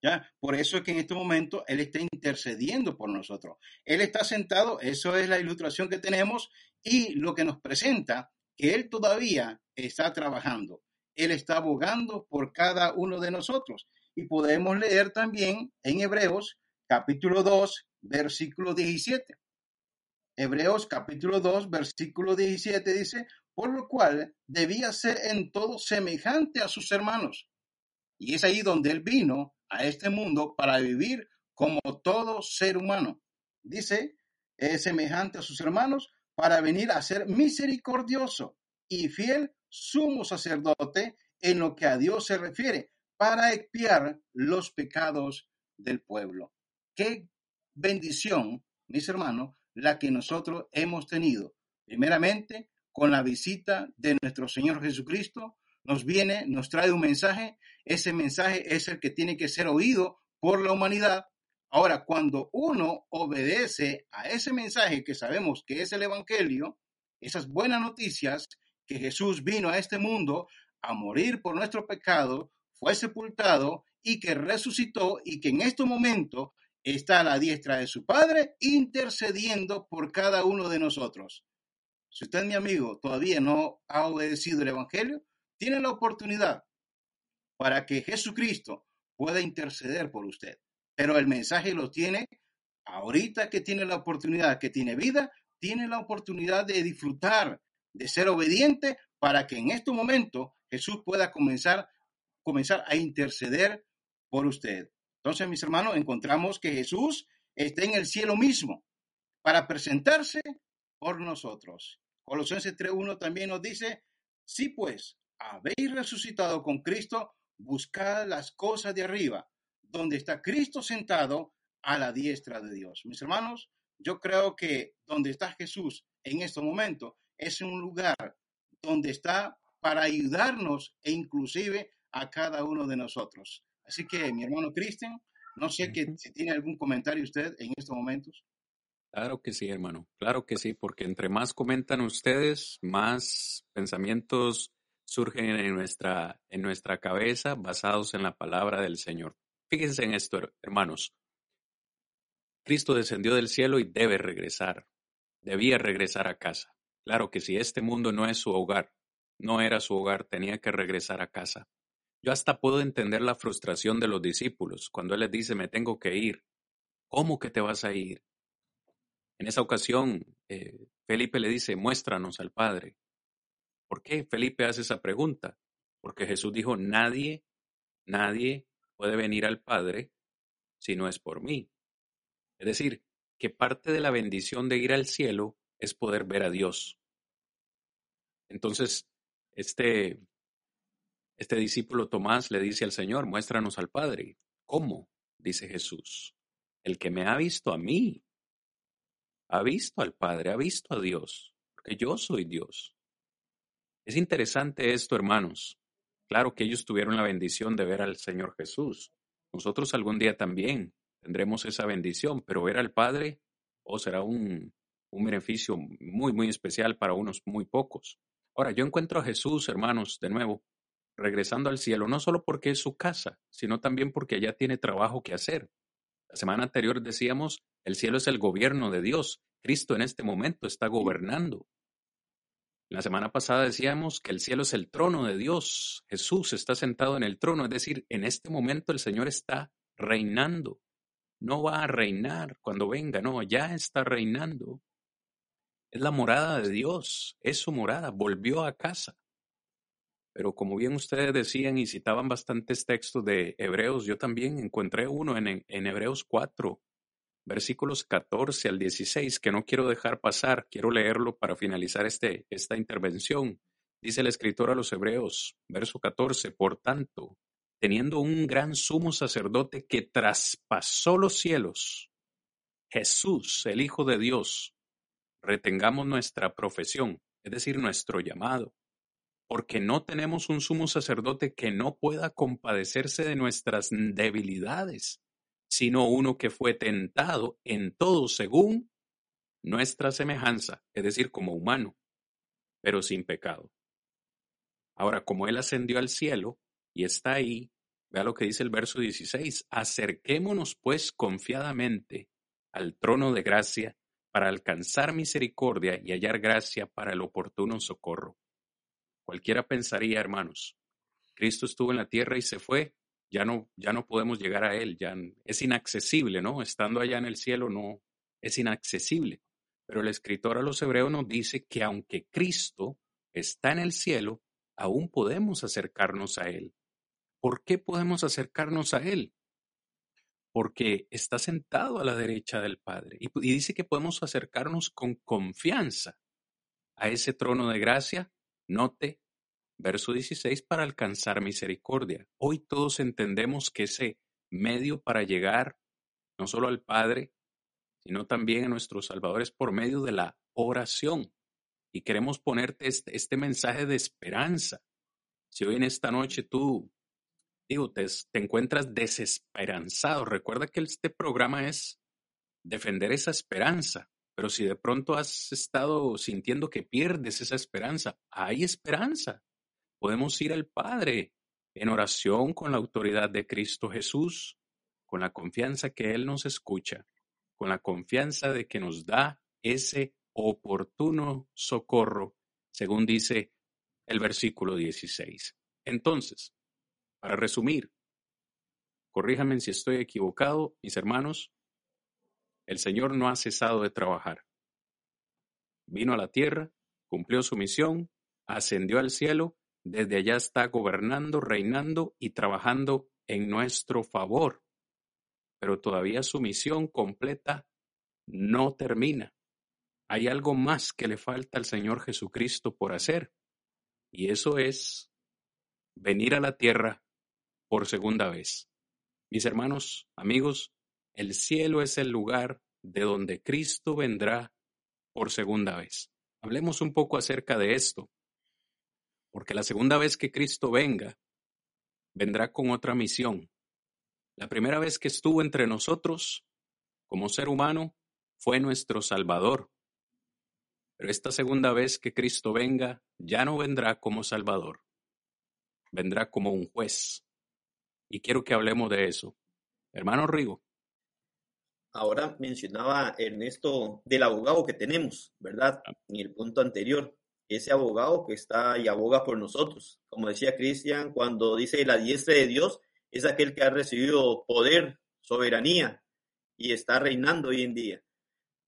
¿Ya? Por eso es que en este momento Él está intercediendo por nosotros. Él está sentado, eso es la ilustración que tenemos y lo que nos presenta que Él todavía está trabajando. Él está abogando por cada uno de nosotros. Y podemos leer también en Hebreos capítulo 2, versículo 17. Hebreos capítulo 2, versículo 17 dice, por lo cual debía ser en todo semejante a sus hermanos. Y es ahí donde él vino a este mundo para vivir como todo ser humano. Dice, es semejante a sus hermanos para venir a ser misericordioso y fiel sumo sacerdote en lo que a Dios se refiere, para expiar los pecados del pueblo. Qué bendición, mis hermanos, la que nosotros hemos tenido. Primeramente, con la visita de nuestro Señor Jesucristo, nos viene, nos trae un mensaje, ese mensaje es el que tiene que ser oído por la humanidad. Ahora, cuando uno obedece a ese mensaje que sabemos que es el Evangelio, esas buenas noticias, que Jesús vino a este mundo a morir por nuestro pecado, fue sepultado y que resucitó y que en este momento está a la diestra de su Padre intercediendo por cada uno de nosotros. Si usted, mi amigo, todavía no ha obedecido el Evangelio, tiene la oportunidad para que Jesucristo pueda interceder por usted. Pero el mensaje lo tiene ahorita que tiene la oportunidad, que tiene vida, tiene la oportunidad de disfrutar, de ser obediente para que en este momento Jesús pueda comenzar, comenzar a interceder por usted. Entonces, mis hermanos, encontramos que Jesús está en el cielo mismo para presentarse por nosotros. Colosenses 3.1 también nos dice, sí pues, habéis resucitado con Cristo, buscad las cosas de arriba, donde está Cristo sentado a la diestra de Dios. Mis hermanos, yo creo que donde está Jesús en este momento es un lugar donde está para ayudarnos e inclusive a cada uno de nosotros. Así que, mi hermano Cristian, no sé que, si tiene algún comentario usted en estos momentos. Claro que sí, hermano. Claro que sí, porque entre más comentan ustedes, más pensamientos surgen en nuestra, en nuestra cabeza basados en la palabra del Señor. Fíjense en esto, hermanos. Cristo descendió del cielo y debe regresar. Debía regresar a casa. Claro que si este mundo no es su hogar, no era su hogar, tenía que regresar a casa. Yo hasta puedo entender la frustración de los discípulos cuando Él les dice, me tengo que ir. ¿Cómo que te vas a ir? En esa ocasión, eh, Felipe le dice, muéstranos al Padre. ¿Por qué Felipe hace esa pregunta? Porque Jesús dijo, nadie, nadie puede venir al Padre si no es por mí. Es decir, que parte de la bendición de ir al cielo es poder ver a Dios. Entonces, este, este discípulo Tomás le dice al Señor, muéstranos al Padre. ¿Cómo? dice Jesús. El que me ha visto a mí, ha visto al Padre, ha visto a Dios, porque yo soy Dios. Es interesante esto, hermanos. Claro que ellos tuvieron la bendición de ver al Señor Jesús. Nosotros algún día también tendremos esa bendición, pero ver al Padre o oh, será un, un beneficio muy, muy especial para unos muy pocos. Ahora, yo encuentro a Jesús, hermanos, de nuevo, regresando al cielo, no solo porque es su casa, sino también porque allá tiene trabajo que hacer. La semana anterior decíamos, el cielo es el gobierno de Dios. Cristo en este momento está gobernando. La semana pasada decíamos que el cielo es el trono de Dios. Jesús está sentado en el trono, es decir, en este momento el Señor está reinando. No va a reinar cuando venga, no, ya está reinando. Es la morada de Dios, es su morada, volvió a casa. Pero como bien ustedes decían y citaban bastantes textos de Hebreos, yo también encontré uno en, Hebreos 4, versículos 14 al 16, que no quiero dejar pasar, quiero leerlo para finalizar este, esta intervención. Dice el escritor a los Hebreos, verso 14, por tanto, teniendo un gran sumo sacerdote que traspasó los cielos, Jesús, el Hijo de Dios, retengamos nuestra profesión, es decir, nuestro llamado porque no tenemos un sumo sacerdote que no pueda compadecerse de nuestras debilidades, sino uno que fue tentado en todo según nuestra semejanza, es decir, como humano, pero sin pecado. Ahora, como Él ascendió al cielo y está ahí, vea lo que dice el verso 16, acerquémonos pues confiadamente al trono de gracia para alcanzar misericordia y hallar gracia para el oportuno socorro. Cualquiera pensaría, hermanos, Cristo estuvo en la tierra y se fue, ya no, ya no podemos llegar a Él, ya es inaccesible, ¿no? Estando allá en el cielo no es inaccesible. Pero el escritor a los hebreos nos dice que aunque Cristo está en el cielo, aún podemos acercarnos a Él. ¿Por qué podemos acercarnos a Él? Porque está sentado a la derecha del Padre y, y dice que podemos acercarnos con confianza a ese trono de gracia Note, verso 16, para alcanzar misericordia. Hoy todos entendemos que ese medio para llegar no solo al Padre, sino también a nuestros salvadores por medio de la oración. Y queremos ponerte este, este mensaje de esperanza. Si hoy en esta noche tú, digo, te, te encuentras desesperanzado, recuerda que este programa es defender esa esperanza. Pero si de pronto has estado sintiendo que pierdes esa esperanza, hay esperanza. Podemos ir al Padre en oración con la autoridad de Cristo Jesús, con la confianza que Él nos escucha, con la confianza de que nos da ese oportuno socorro, según dice el versículo 16. Entonces, para resumir, corríjame si estoy equivocado, mis hermanos, el Señor no ha cesado de trabajar. Vino a la tierra, cumplió su misión, ascendió al cielo, desde allá está gobernando, reinando y trabajando en nuestro favor. Pero todavía su misión completa no termina. Hay algo más que le falta al Señor Jesucristo por hacer, y eso es venir a la tierra por segunda vez. Mis hermanos, amigos, el cielo es el lugar de donde Cristo vendrá por segunda vez. Hablemos un poco acerca de esto, porque la segunda vez que Cristo venga, vendrá con otra misión. La primera vez que estuvo entre nosotros, como ser humano, fue nuestro Salvador. Pero esta segunda vez que Cristo venga, ya no vendrá como Salvador, vendrá como un juez. Y quiero que hablemos de eso. Hermano Rigo. Ahora mencionaba Ernesto del abogado que tenemos, ¿verdad? Ah. En el punto anterior, ese abogado que está y aboga por nosotros. Como decía Cristian, cuando dice la diestra de Dios, es aquel que ha recibido poder, soberanía y está reinando hoy en día.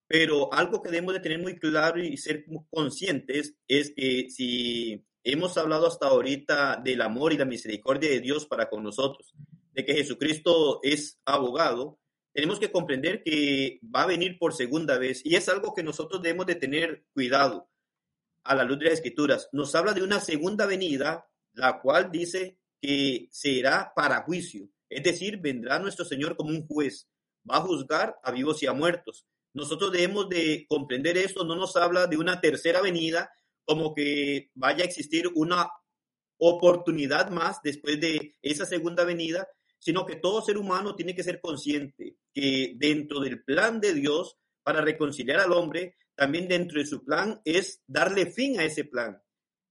Pero algo que debemos de tener muy claro y ser conscientes es que si hemos hablado hasta ahorita del amor y la misericordia de Dios para con nosotros, de que Jesucristo es abogado, tenemos que comprender que va a venir por segunda vez y es algo que nosotros debemos de tener cuidado a la luz de las escrituras. Nos habla de una segunda venida, la cual dice que será para juicio, es decir, vendrá nuestro Señor como un juez, va a juzgar a vivos y a muertos. Nosotros debemos de comprender esto, no nos habla de una tercera venida, como que vaya a existir una oportunidad más después de esa segunda venida, sino que todo ser humano tiene que ser consciente que dentro del plan de Dios para reconciliar al hombre, también dentro de su plan es darle fin a ese plan.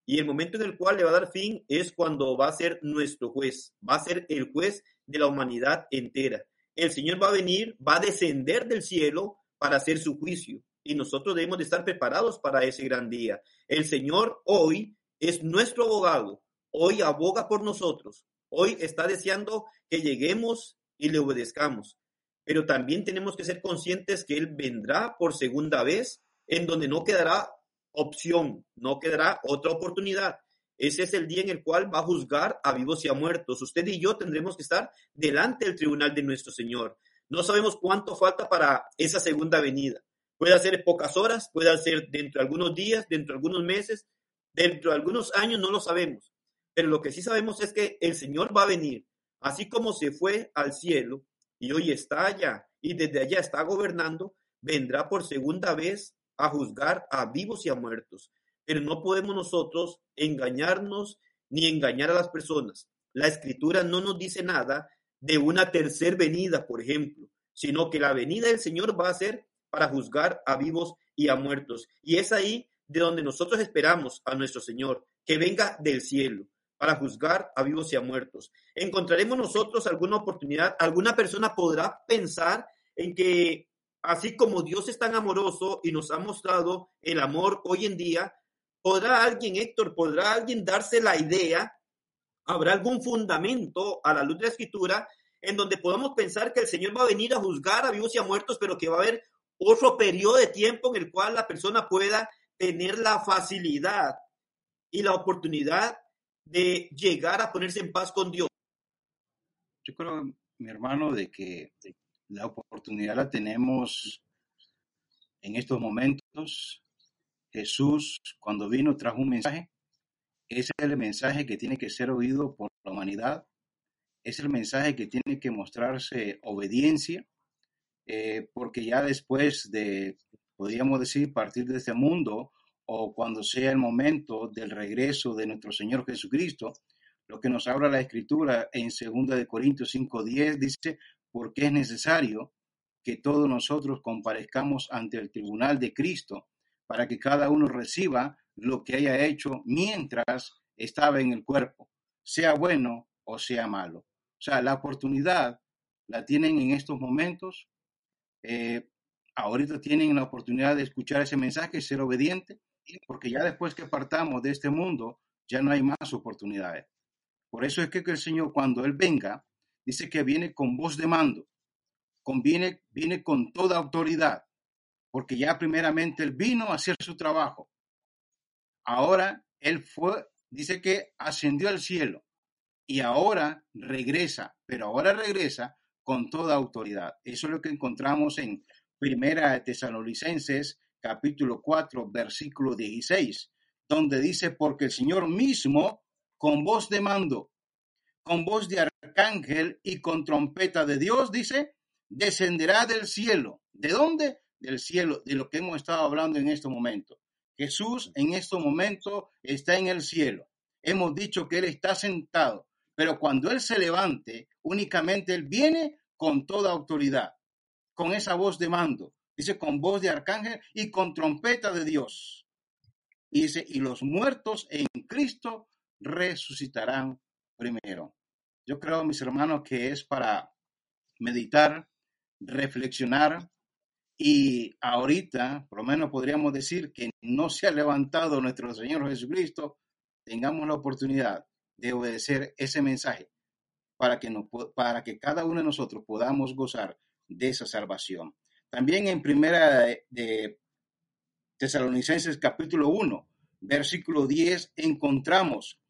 Y el momento en el cual le va a dar fin es cuando va a ser nuestro juez, va a ser el juez de la humanidad entera. El Señor va a venir, va a descender del cielo para hacer su juicio. Y nosotros debemos de estar preparados para ese gran día. El Señor hoy es nuestro abogado, hoy aboga por nosotros, Hoy está deseando que lleguemos y le obedezcamos, pero también tenemos que ser conscientes que Él vendrá por segunda vez en donde no quedará opción, no quedará otra oportunidad. Ese es el día en el cual va a juzgar a vivos y a muertos. Usted y yo tendremos que estar delante del tribunal de nuestro Señor. No sabemos cuánto falta para esa segunda venida. Puede ser pocas horas, puede ser dentro de algunos días, dentro de algunos meses, dentro de algunos años, no lo sabemos. Pero lo que sí sabemos es que el Señor va a venir, así como se fue al cielo y hoy está allá y desde allá está gobernando, vendrá por segunda vez a juzgar a vivos y a muertos. Pero no podemos nosotros engañarnos ni engañar a las personas. La escritura no nos dice nada de una tercer venida, por ejemplo, sino que la venida del Señor va a ser para juzgar a vivos y a muertos. Y es ahí de donde nosotros esperamos a nuestro Señor, que venga del cielo para juzgar a vivos y a muertos. ¿Encontraremos nosotros alguna oportunidad? ¿Alguna persona podrá pensar en que así como Dios es tan amoroso y nos ha mostrado el amor hoy en día, ¿podrá alguien, Héctor, podrá alguien darse la idea? ¿Habrá algún fundamento a la luz de la escritura en donde podamos pensar que el Señor va a venir a juzgar a vivos y a muertos, pero que va a haber otro periodo de tiempo en el cual la persona pueda tener la facilidad y la oportunidad de llegar a ponerse en paz con Dios? Yo creo, mi hermano, de que la oportunidad la tenemos en estos momentos. Jesús, cuando vino, trajo un mensaje. Es el mensaje que tiene que ser oído por la humanidad. Es el mensaje que tiene que mostrarse obediencia, eh, porque ya después de, podríamos decir, partir de este mundo, o cuando sea el momento del regreso de nuestro Señor Jesucristo, lo que nos habla la Escritura en 2 de Corintios 5:10 dice, porque es necesario que todos nosotros comparezcamos ante el tribunal de Cristo para que cada uno reciba lo que haya hecho mientras estaba en el cuerpo, sea bueno o sea malo. O sea, la oportunidad la tienen en estos momentos. Eh, ahorita tienen la oportunidad de escuchar ese mensaje, ser obediente porque ya después que partamos de este mundo, ya no hay más oportunidades. Por eso es que el Señor, cuando Él venga, dice que viene con voz de mando. conviene, viene con toda autoridad, porque ya primeramente él vino a hacer su trabajo. Ahora él fue, dice que ascendió al cielo y ahora regresa, pero ahora regresa con toda autoridad. Eso es lo que encontramos en Primera de Tesalonicenses capítulo 4 versículo 16, donde dice, porque el Señor mismo con voz de mando, con voz de arcángel y con trompeta de Dios, dice, descenderá del cielo. ¿De dónde? Del cielo, de lo que hemos estado hablando en este momento. Jesús en este momento está en el cielo. Hemos dicho que Él está sentado, pero cuando Él se levante, únicamente Él viene con toda autoridad, con esa voz de mando, dice con voz de arcángel y con trompeta de Dios. Y dice, y los muertos en Cristo resucitarán primero. Yo creo, mis hermanos, que es para meditar, reflexionar y ahorita, por lo menos podríamos decir que no se ha levantado nuestro Señor Jesucristo, tengamos la oportunidad de obedecer ese mensaje para que, cada uno de nosotros podamos gozar de esa salvación. También en primera de, Tesalonicenses capítulo 1, versículo 10, encontramos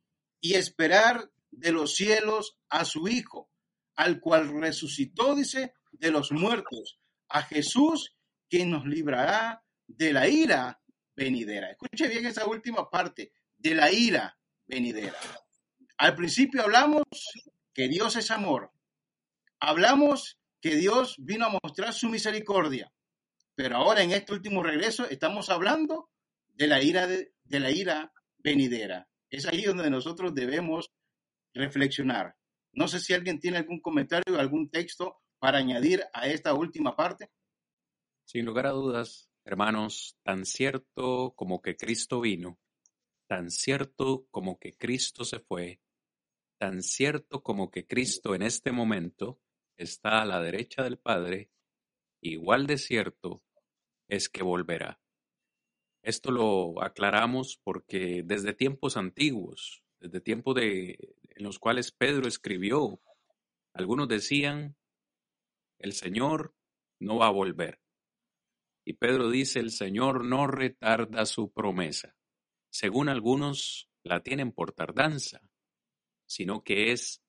y esperar de los cielos a su Hijo, al cual resucitó, dice, de los muertos, a Jesús, quien nos librará de la ira venidera. Escuche bien esa última parte, de la ira venidera. Al principio hablamos que Dios es amor. Hablamos que Dios vino a mostrar su misericordia. Pero ahora en este último regreso estamos hablando de la ira de, la ira venidera. Es ahí donde nosotros debemos reflexionar. No sé si alguien tiene algún comentario o algún texto para añadir a esta última parte. Sin lugar a dudas, hermanos, tan cierto como que Cristo vino, tan cierto como que Cristo se fue, tan cierto como que Cristo en este momento está a la derecha del Padre, igual de cierto es que volverá. Esto lo aclaramos porque desde tiempos antiguos, desde tiempos de, en los cuales Pedro escribió, algunos decían, el Señor no va a volver. Y Pedro dice, el Señor no retarda su promesa. Según algunos, la tienen por tardanza, sino que es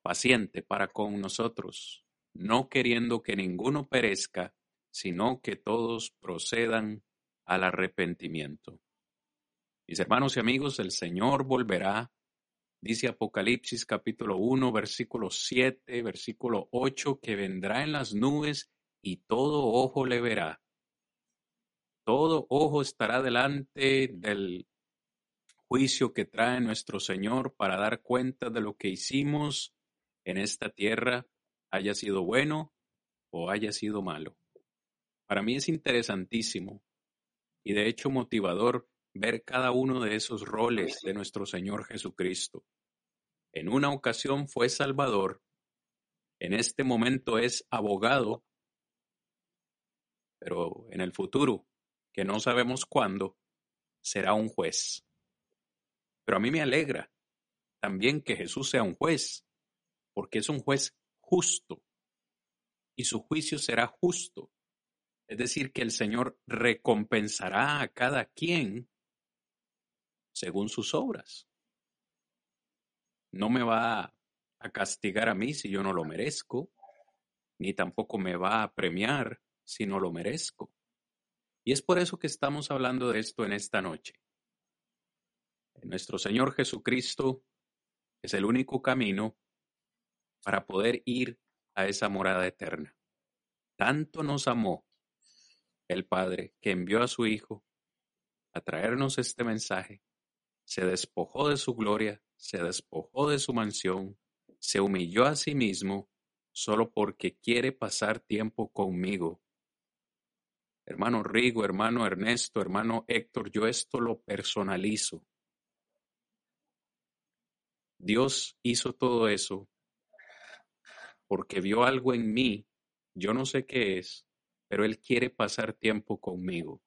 paciente para con nosotros, no queriendo que ninguno perezca, sino que todos procedan al arrepentimiento. Mis hermanos y amigos, el Señor volverá, dice Apocalipsis capítulo 1, versículo 7, versículo 8, que vendrá en las nubes y todo ojo le verá. Todo ojo estará delante del juicio que trae nuestro Señor para dar cuenta de lo que hicimos en esta tierra, haya sido bueno o haya sido malo. Para mí es interesantísimo y de hecho motivador ver cada uno de esos roles de nuestro Señor Jesucristo. En una ocasión fue Salvador, en este momento es abogado, pero en el futuro, que no sabemos cuándo, será un juez. Pero a mí me alegra también que Jesús sea un juez, porque es un juez justo y su juicio será justo. Es decir, que el Señor recompensará a cada quien según sus obras. No me va a castigar a mí si yo no lo merezco, ni tampoco me va a premiar si no lo merezco. Y es por eso que estamos hablando de esto en esta noche. Nuestro Señor Jesucristo es el único camino para poder ir a esa morada eterna. Tanto nos amó el Padre que envió a su Hijo a traernos este mensaje, se despojó de su gloria, se despojó de su mansión, se humilló a sí mismo solo porque quiere pasar tiempo conmigo. Hermano Rigo, hermano Ernesto, hermano Héctor, yo esto lo personalizo. Dios hizo todo eso porque vio algo en mí, yo no sé qué es, pero Él quiere pasar tiempo conmigo.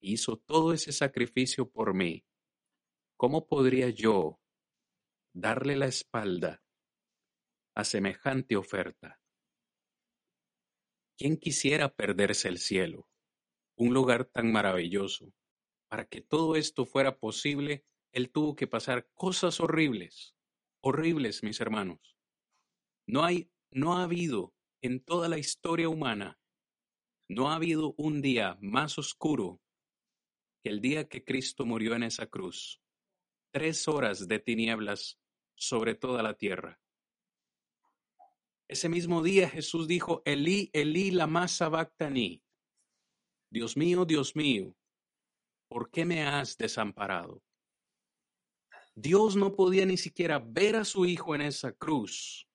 Hizo todo ese sacrificio por mí. ¿Cómo podría yo darle la espalda a semejante oferta. ¿Quién quisiera perderse el cielo, un lugar tan maravilloso? Para que todo esto fuera posible, Él tuvo que pasar cosas horribles, horribles, mis hermanos. No hay, no ha habido en toda la historia humana, no ha habido un día más oscuro que el día que Cristo murió en esa cruz. Tres horas de tinieblas sobre toda la tierra. Ese mismo día Jesús dijo, Elí, Elí, lama sabactani. Dios mío, Dios mío, ¿por qué me has desamparado? Dios no podía ni siquiera ver a su Hijo en esa cruz,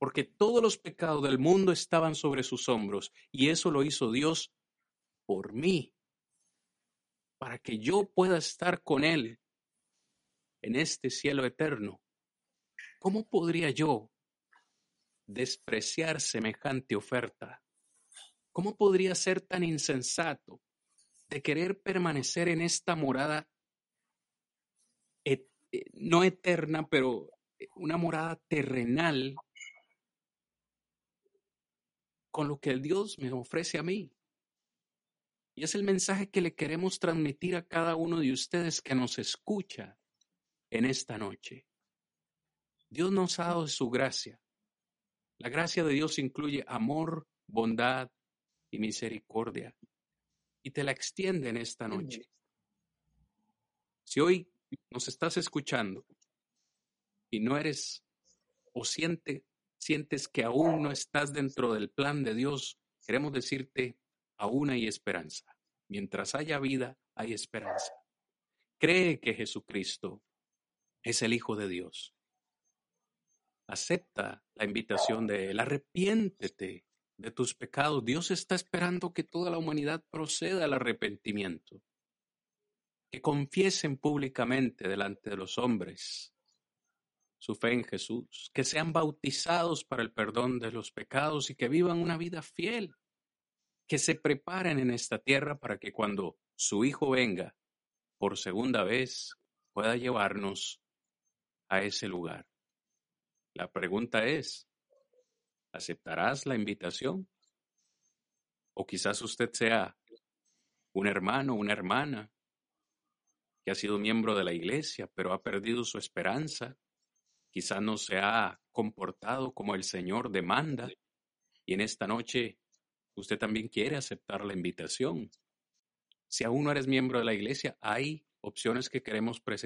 porque todos los pecados del mundo estaban sobre sus hombros, y eso lo hizo Dios por mí, para que yo pueda estar con Él en este cielo eterno. ¿Cómo podría yo despreciar semejante oferta? ¿Cómo podría ser tan insensato de querer permanecer en esta morada eh, no eterna, pero eh, una morada terrenal con lo que Dios me ofrece a mí? Y es el mensaje que le queremos transmitir a cada uno de ustedes que nos escucha en esta noche. Dios nos ha dado su gracia. La gracia de Dios incluye amor, bondad y misericordia. Y te la extiende en esta noche. Si hoy nos estás escuchando y no eres o siente, sientes que aún no estás dentro del plan de Dios, queremos decirte, aún hay esperanza. Mientras haya vida, hay esperanza. Cree que Jesucristo es el Hijo de Dios. Acepta la invitación de Él, arrepiéntete de tus pecados. Dios está esperando que toda la humanidad proceda al arrepentimiento, que confiesen públicamente delante de los hombres su fe en Jesús, que sean bautizados para el perdón de los pecados y que vivan una vida fiel, que se preparen en esta tierra para que cuando su Hijo venga por segunda vez pueda llevarnos a ese lugar. La pregunta es, ¿aceptarás la invitación? O quizás usted sea un hermano, una hermana que ha sido miembro de la iglesia, pero ha perdido su esperanza. Quizás no se ha comportado como el Señor demanda. Y en esta noche usted también quiere aceptar la invitación. Si aún no eres miembro de la iglesia, hay opciones que queremos presentar